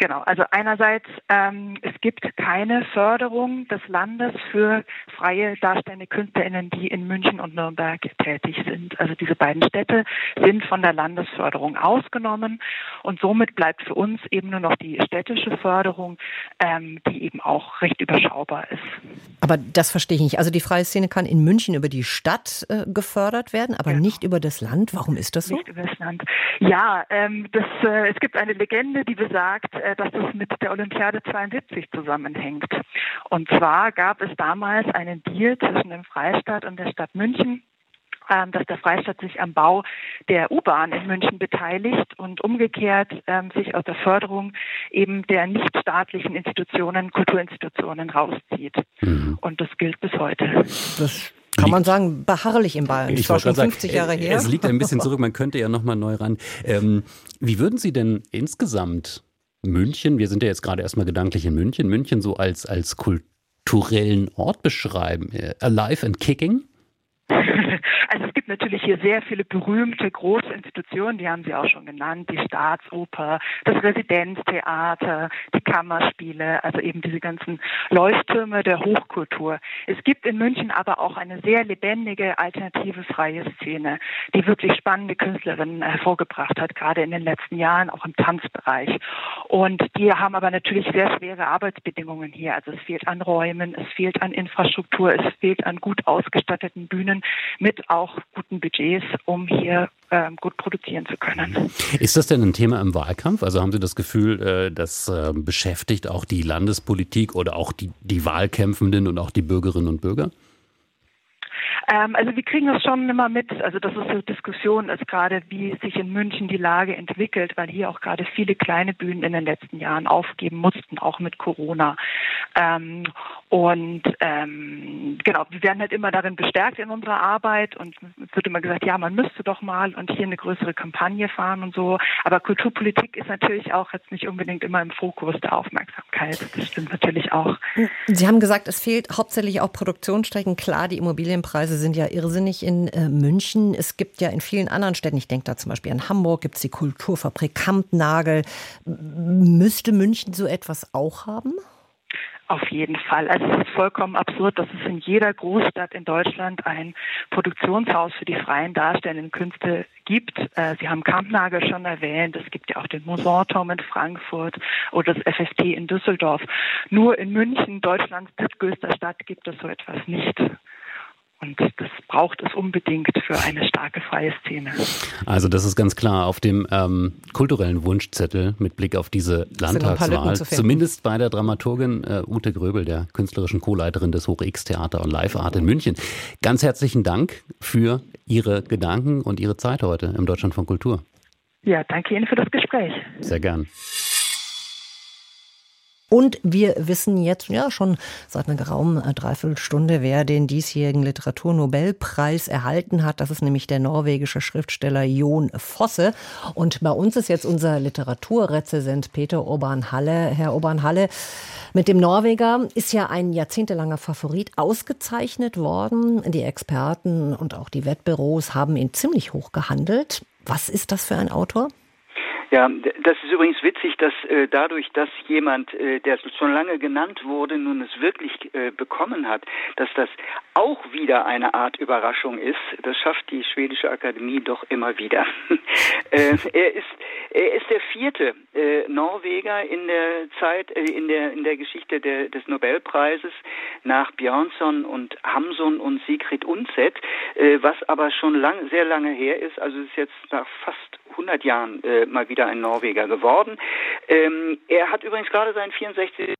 Genau, also einerseits, ähm, es gibt keine Förderung des Landes für freie darstellende KünstlerInnen, die in München und Nürnberg tätig sind. Also diese beiden Städte sind von der Landesförderung ausgenommen und somit bleibt für uns eben nur noch die städtische Förderung, ähm, die eben auch recht überschaubar ist. Aber das verstehe ich nicht. Also die freie Szene kann in München über die Stadt äh, gefördert werden, aber genau. nicht über das Land. Warum ist das so? Nicht über das Land. Ja, ähm, das, äh, es gibt eine Legende, die besagt, äh, dass das mit der Olympiade 72 zusammenhängt. Und zwar gab es damals einen Deal zwischen dem Freistaat und der Stadt München ähm, dass der Freistaat sich am Bau der U-Bahn in München beteiligt und umgekehrt ähm, sich aus der Förderung eben der nichtstaatlichen Institutionen, Kulturinstitutionen rauszieht. Mhm. Und das gilt bis heute. Das kann man sagen, beharrlich in Bayern. Ich war schon 50 sagen, Jahre her. Es liegt ein bisschen zurück, man könnte ja nochmal neu ran. Ähm, wie würden Sie denn insgesamt München, wir sind ja jetzt gerade erstmal gedanklich in München, München so als, als kulturellen Ort beschreiben? Äh, alive and kicking? Also es gibt natürlich hier sehr viele berühmte große Institutionen, die haben Sie auch schon genannt, die Staatsoper, das Residenztheater, die Kammerspiele, also eben diese ganzen Leuchttürme der Hochkultur. Es gibt in München aber auch eine sehr lebendige, alternative, freie Szene, die wirklich spannende Künstlerinnen hervorgebracht hat, gerade in den letzten Jahren, auch im Tanzbereich. Und die haben aber natürlich sehr schwere Arbeitsbedingungen hier. Also es fehlt an Räumen, es fehlt an Infrastruktur, es fehlt an gut ausgestatteten Bühnen mit auch guten Budgets, um hier ähm, gut produzieren zu können. Ist das denn ein Thema im Wahlkampf? Also haben Sie das Gefühl, äh, das äh, beschäftigt auch die Landespolitik oder auch die, die Wahlkämpfenden und auch die Bürgerinnen und Bürger? Ähm, also wir kriegen das schon immer mit. Also das ist so Diskussion ist gerade, wie sich in München die Lage entwickelt, weil hier auch gerade viele kleine Bühnen in den letzten Jahren aufgeben mussten, auch mit Corona. Und ähm, genau, wir werden halt immer darin bestärkt in unserer Arbeit und es wird immer gesagt, ja, man müsste doch mal und hier eine größere Kampagne fahren und so. Aber Kulturpolitik ist natürlich auch jetzt nicht unbedingt immer im Fokus der Aufmerksamkeit. Das stimmt natürlich auch. Sie haben gesagt, es fehlt hauptsächlich auch Produktionsstrecken. Klar, die Immobilienpreise sind ja irrsinnig in äh, München. Es gibt ja in vielen anderen Städten, ich denke da zum Beispiel an Hamburg, gibt es die Kulturfabrik Kampnagel. Müsste München so etwas auch haben? Auf jeden Fall. Also es ist vollkommen absurd, dass es in jeder Großstadt in Deutschland ein Produktionshaus für die freien darstellenden Künste gibt. Äh, Sie haben Kampnagel schon erwähnt. Es gibt ja auch den Musanturm in Frankfurt oder das FFT in Düsseldorf. Nur in München, Deutschlands drittgrößter Stadt, gibt es so etwas nicht. Und das braucht es unbedingt für eine starke freie Szene. Also das ist ganz klar auf dem ähm, kulturellen Wunschzettel mit Blick auf diese Landtagswahl. Zumindest bei der Dramaturgin äh, Ute Gröbel, der künstlerischen Co-Leiterin des Hoch-X-Theater und Live Art in München. Ganz herzlichen Dank für Ihre Gedanken und Ihre Zeit heute im Deutschland von Kultur. Ja, danke Ihnen für das Gespräch. Sehr gern. Und wir wissen jetzt ja schon seit einer geraumen äh, Dreiviertelstunde, wer den diesjährigen Literaturnobelpreis erhalten hat. Das ist nämlich der norwegische Schriftsteller Jon Fosse. Und bei uns ist jetzt unser Literaturrezensent Peter Urban-Halle. Herr Urban-Halle, mit dem Norweger ist ja ein jahrzehntelanger Favorit ausgezeichnet worden. Die Experten und auch die Wettbüros haben ihn ziemlich hoch gehandelt. Was ist das für ein Autor? Ja, das ist übrigens witzig, dass äh, dadurch, dass jemand, äh, der schon lange genannt wurde, nun es wirklich äh, bekommen hat, dass das auch wieder eine Art Überraschung ist. Das schafft die schwedische Akademie doch immer wieder. äh, er ist er ist der vierte äh, Norweger in der Zeit äh, in der in der Geschichte der, des Nobelpreises nach Björnsson und Hamsun und Sigrid Undset, äh, was aber schon lang, sehr lange her ist. Also es ist jetzt nach fast 100 Jahren äh, mal wieder ein Norweger geworden. Ähm, er hat übrigens gerade seinen 64.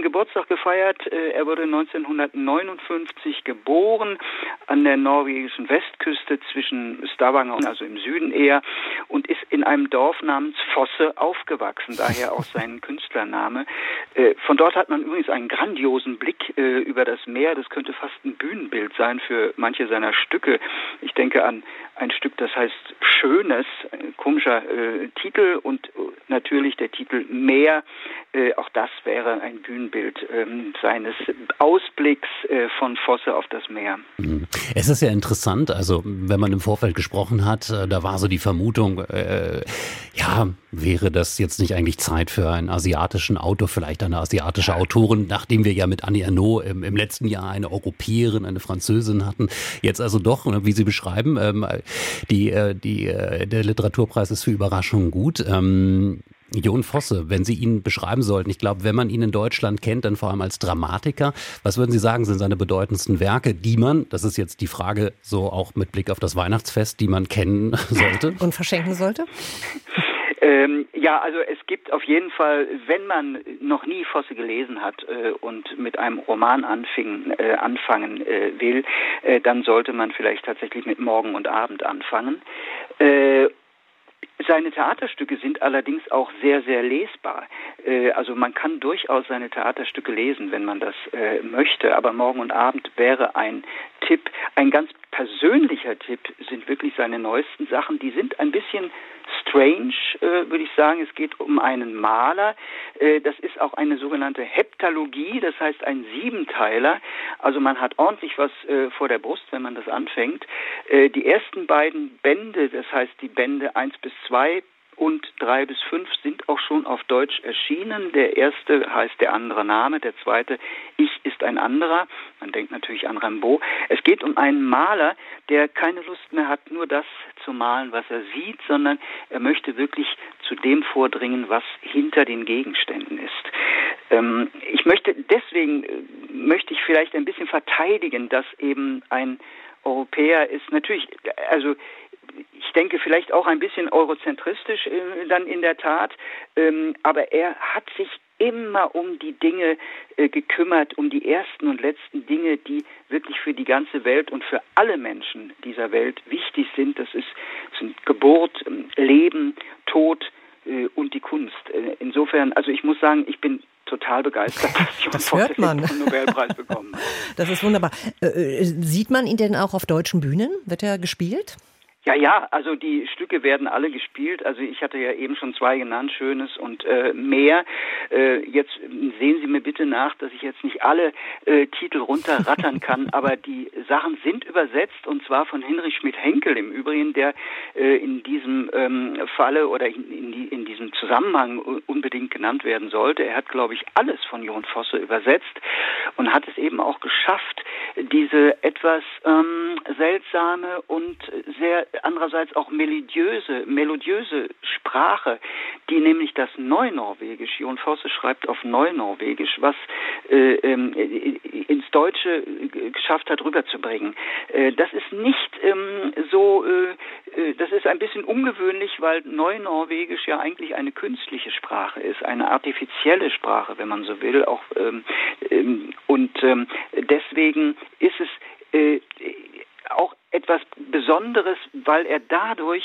50. Geburtstag gefeiert. Äh, er wurde 1959 geboren an der norwegischen Westküste zwischen Stavanger, also im Süden eher, und ist in einem Dorf namens Fosse aufgewachsen, daher auch sein Künstlername. Äh, von dort hat man übrigens einen grandiosen Blick äh, über das Meer. Das könnte fast ein Bühnenbild sein für manche seiner Stücke. Ich denke an ein Stück, das heißt Schönes, komischer Titel und natürlich der Titel Meer. Auch das wäre ein Bühnenbild ähm, seines Ausblicks äh, von Fosse auf das Meer. Mhm. Es ist ja interessant, also wenn man im Vorfeld gesprochen hat, äh, da war so die Vermutung, äh, ja, wäre das jetzt nicht eigentlich Zeit für einen asiatischen Autor, vielleicht eine asiatische Autorin, nachdem wir ja mit Annie Ernaux im, im letzten Jahr eine Europäerin, eine Französin hatten. Jetzt also doch, ne, wie Sie beschreiben, ähm, die, äh, die, äh, der Literaturpreis ist für Überraschungen gut. Ähm, Jon Fosse, wenn Sie ihn beschreiben sollten, ich glaube, wenn man ihn in Deutschland kennt, dann vor allem als Dramatiker, was würden Sie sagen, sind seine bedeutendsten Werke, die man, das ist jetzt die Frage so auch mit Blick auf das Weihnachtsfest, die man kennen sollte? Und verschenken sollte? Ähm, ja, also es gibt auf jeden Fall, wenn man noch nie Fosse gelesen hat äh, und mit einem Roman anfing, äh, anfangen äh, will, äh, dann sollte man vielleicht tatsächlich mit Morgen und Abend anfangen. Äh, seine Theaterstücke sind allerdings auch sehr, sehr lesbar. Äh, also man kann durchaus seine Theaterstücke lesen, wenn man das möchte. Aber Morgen und Abend wäre ein Tipp. Ein ganz persönlicher Tipp sind wirklich seine neuesten Sachen. Die sind ein bisschen strange, äh, würde ich sagen. Es geht um einen Maler. Äh, das ist auch eine sogenannte Heptalogie, das heißt ein Siebenteiler. Also man hat ordentlich was äh, vor der Brust, wenn man das anfängt. Die ersten beiden Bände, das heißt die Bände eins bis zwei und drei bis fünf sind auch schon auf Deutsch erschienen. Der erste heißt der andere Name, der zweite Ich ist ein anderer. Man denkt natürlich an Rimbaud. Es geht um einen Maler, der keine Lust mehr hat, nur das zu malen, was er sieht, sondern er möchte wirklich zu dem vordringen, was hinter den Gegenständen ist. Ähm, ich möchte deswegen äh, möchte ich vielleicht ein bisschen verteidigen, dass eben ein Europäer ist. Natürlich, also ich denke vielleicht auch ein bisschen eurozentristisch äh, dann in der Tat, ähm, aber er hat sich immer um die Dinge äh, gekümmert, um die ersten und letzten Dinge, die wirklich für die ganze Welt und für alle Menschen dieser Welt wichtig sind. Das ist sind Geburt, ähm, Leben, Tod äh, und die Kunst. Äh, insofern, also ich muss sagen, ich bin total begeistert, dass John das hört man. den Nobelpreis bekommen hat. Das ist wunderbar. Äh, äh, sieht man ihn denn auch auf deutschen Bühnen? Wird er gespielt? Ja, ja, also die Stücke werden alle gespielt. Also ich hatte ja eben schon zwei genannt, Schönes und äh, mehr. Äh, jetzt sehen Sie mir bitte nach, dass ich jetzt nicht alle äh, Titel runterrattern kann, aber die Sachen sind übersetzt und zwar von Hinrich Schmidt-Henkel im Übrigen, der äh, in diesem ähm, Falle oder in, in, die, in diesem Zusammenhang unbedingt genannt werden sollte. Er hat, glaube ich, alles von Jon Fosse übersetzt und hat es eben auch geschafft, diese etwas ähm, seltsame und sehr andererseits auch melodiöse, melodiöse Sprache, die nämlich das Neunorwegisch, Jon Fosse schreibt auf Neunorwegisch, was äh, äh, ins Deutsche geschafft hat, rüberzubringen. Äh, das ist nicht ähm, so, äh, äh, das ist ein bisschen ungewöhnlich, weil Neunorwegisch ja eigentlich eine künstliche Sprache ist, eine artifizielle Sprache, wenn man so will. Auch, ähm, ähm, und ähm, deswegen ist es äh, auch etwas Besonderes, weil er dadurch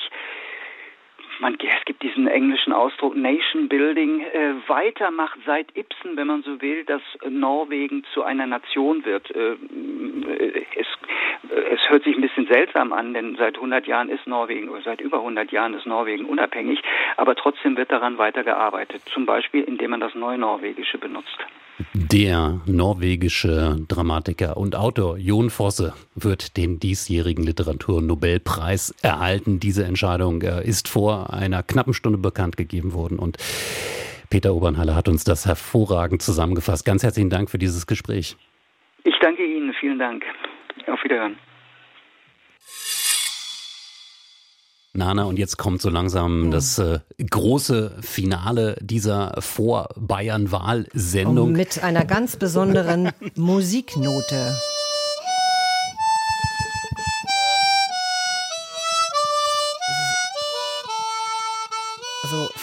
man, es gibt diesen englischen Ausdruck Nation Building, äh, weitermacht seit Ibsen, wenn man so will, dass Norwegen zu einer Nation wird. Äh, es, es hört sich ein bisschen seltsam an, denn seit 100 Jahren ist Norwegen, oder seit über 100 Jahren ist Norwegen unabhängig, aber trotzdem wird daran weitergearbeitet, zum Beispiel indem man das Neunorwegische benutzt. Der norwegische Dramatiker und Autor Jon Fosse wird den diesjährigen Literaturnobelpreis erhalten. Diese Entscheidung äh, ist vor einer knappen Stunde bekannt gegeben worden und Peter Obernhalle hat uns das hervorragend zusammengefasst. Ganz herzlichen Dank für dieses Gespräch. Ich danke Ihnen. Vielen Dank. Auf Wiederhören. Nana, und jetzt kommt so langsam das äh, große Finale dieser Vor-Bayern-Wahl-Sendung. Mit einer ganz besonderen Musiknote.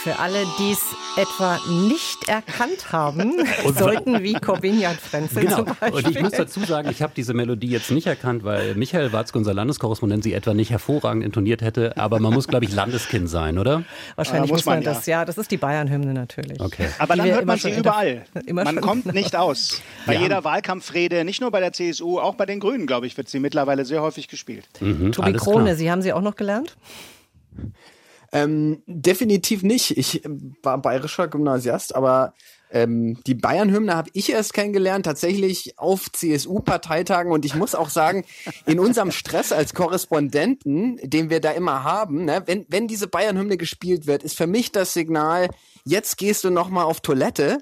Für alle, die es etwa nicht erkannt haben, sollten wie Corbinian Frenzel genau. zum Beispiel. Und ich muss dazu sagen, ich habe diese Melodie jetzt nicht erkannt, weil Michael Watzke, unser Landeskorrespondent, sie etwa nicht hervorragend intoniert hätte. Aber man muss, glaube ich, Landeskind sein, oder? Wahrscheinlich muss muss man, man, ja. das, ja, das ist die Bayern-Hymne natürlich. Okay. Aber dann hört immer man schon sie überall. man kommt nicht aus. Bei Ja. jeder Wahlkampfrede, nicht nur bei der CSU, auch bei den Grünen, glaube ich, wird sie mittlerweile sehr häufig gespielt. Mhm, Tobi Krone, Sie haben sie auch noch gelernt? Ähm, definitiv nicht. Ich äh, war bayerischer Gymnasiast, aber ähm, die Bayern-Hymne habe ich erst kennengelernt, tatsächlich auf CSU-Parteitagen. Und ich muss auch sagen, in unserem Stress als Korrespondenten, den wir da immer haben, ne, wenn, wenn diese Bayern-Hymne gespielt wird, ist für mich das Signal, jetzt gehst du noch mal auf Toilette,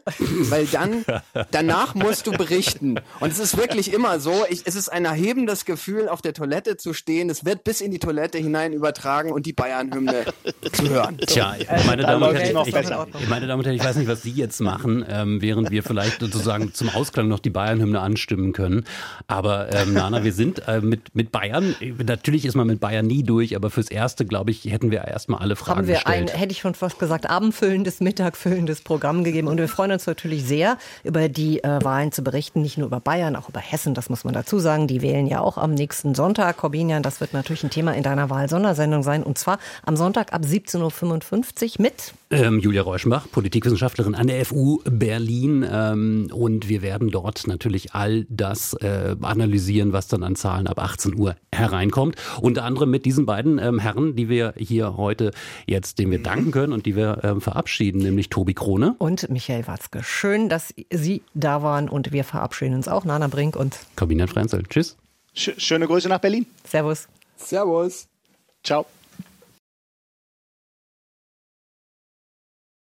weil dann danach musst du berichten. Und es ist wirklich immer so, ich, es ist ein erhebendes Gefühl, auf der Toilette zu stehen. Es wird bis in die Toilette hinein übertragen und die Bayern-Hymne zu hören. Tja, Also, meine Da Damen, und Herren, ich, ich, meine Damen und Herren, ich weiß nicht, was Sie jetzt machen, ähm, während wir vielleicht sozusagen zum Ausklang noch die Bayern-Hymne anstimmen können. Aber ähm, Nana, wir sind äh, mit, mit Bayern, äh, natürlich ist man mit Bayern nie durch, aber fürs Erste, glaube ich, hätten wir erstmal alle Fragen haben wir ein, gestellt. hätte ich schon fast gesagt, abendfüllendes, mittagfüllendes Programm gegeben. Und wir freuen uns natürlich sehr, über die äh, Wahlen zu berichten. Nicht nur über Bayern, auch über Hessen, das muss man dazu sagen. Die wählen ja auch am nächsten Sonntag. Corbinian, das wird natürlich ein Thema in deiner Wahl-Sondersendung sein. Und zwar am Sonntag ab 17.55 Uhr mit Ähm, Julia Reuschenbach, Politikwissenschaftlerin an der FU Berlin. Ähm, und wir werden dort natürlich all das äh, analysieren, was dann an Zahlen ab 18 Uhr hereinkommt. Unter anderem mit diesen beiden ähm, Herren, die wir hier heute jetzt, denen wir danken können und die wir ähm, verabschieden, nämlich Tobi Krone. und Michael Watzke. Schön, dass Sie da waren und wir verabschieden uns auch. Nana Brink und Corbinian Frenzel. Tschüss. Sch schöne Grüße nach Berlin. Servus. Servus. Ciao.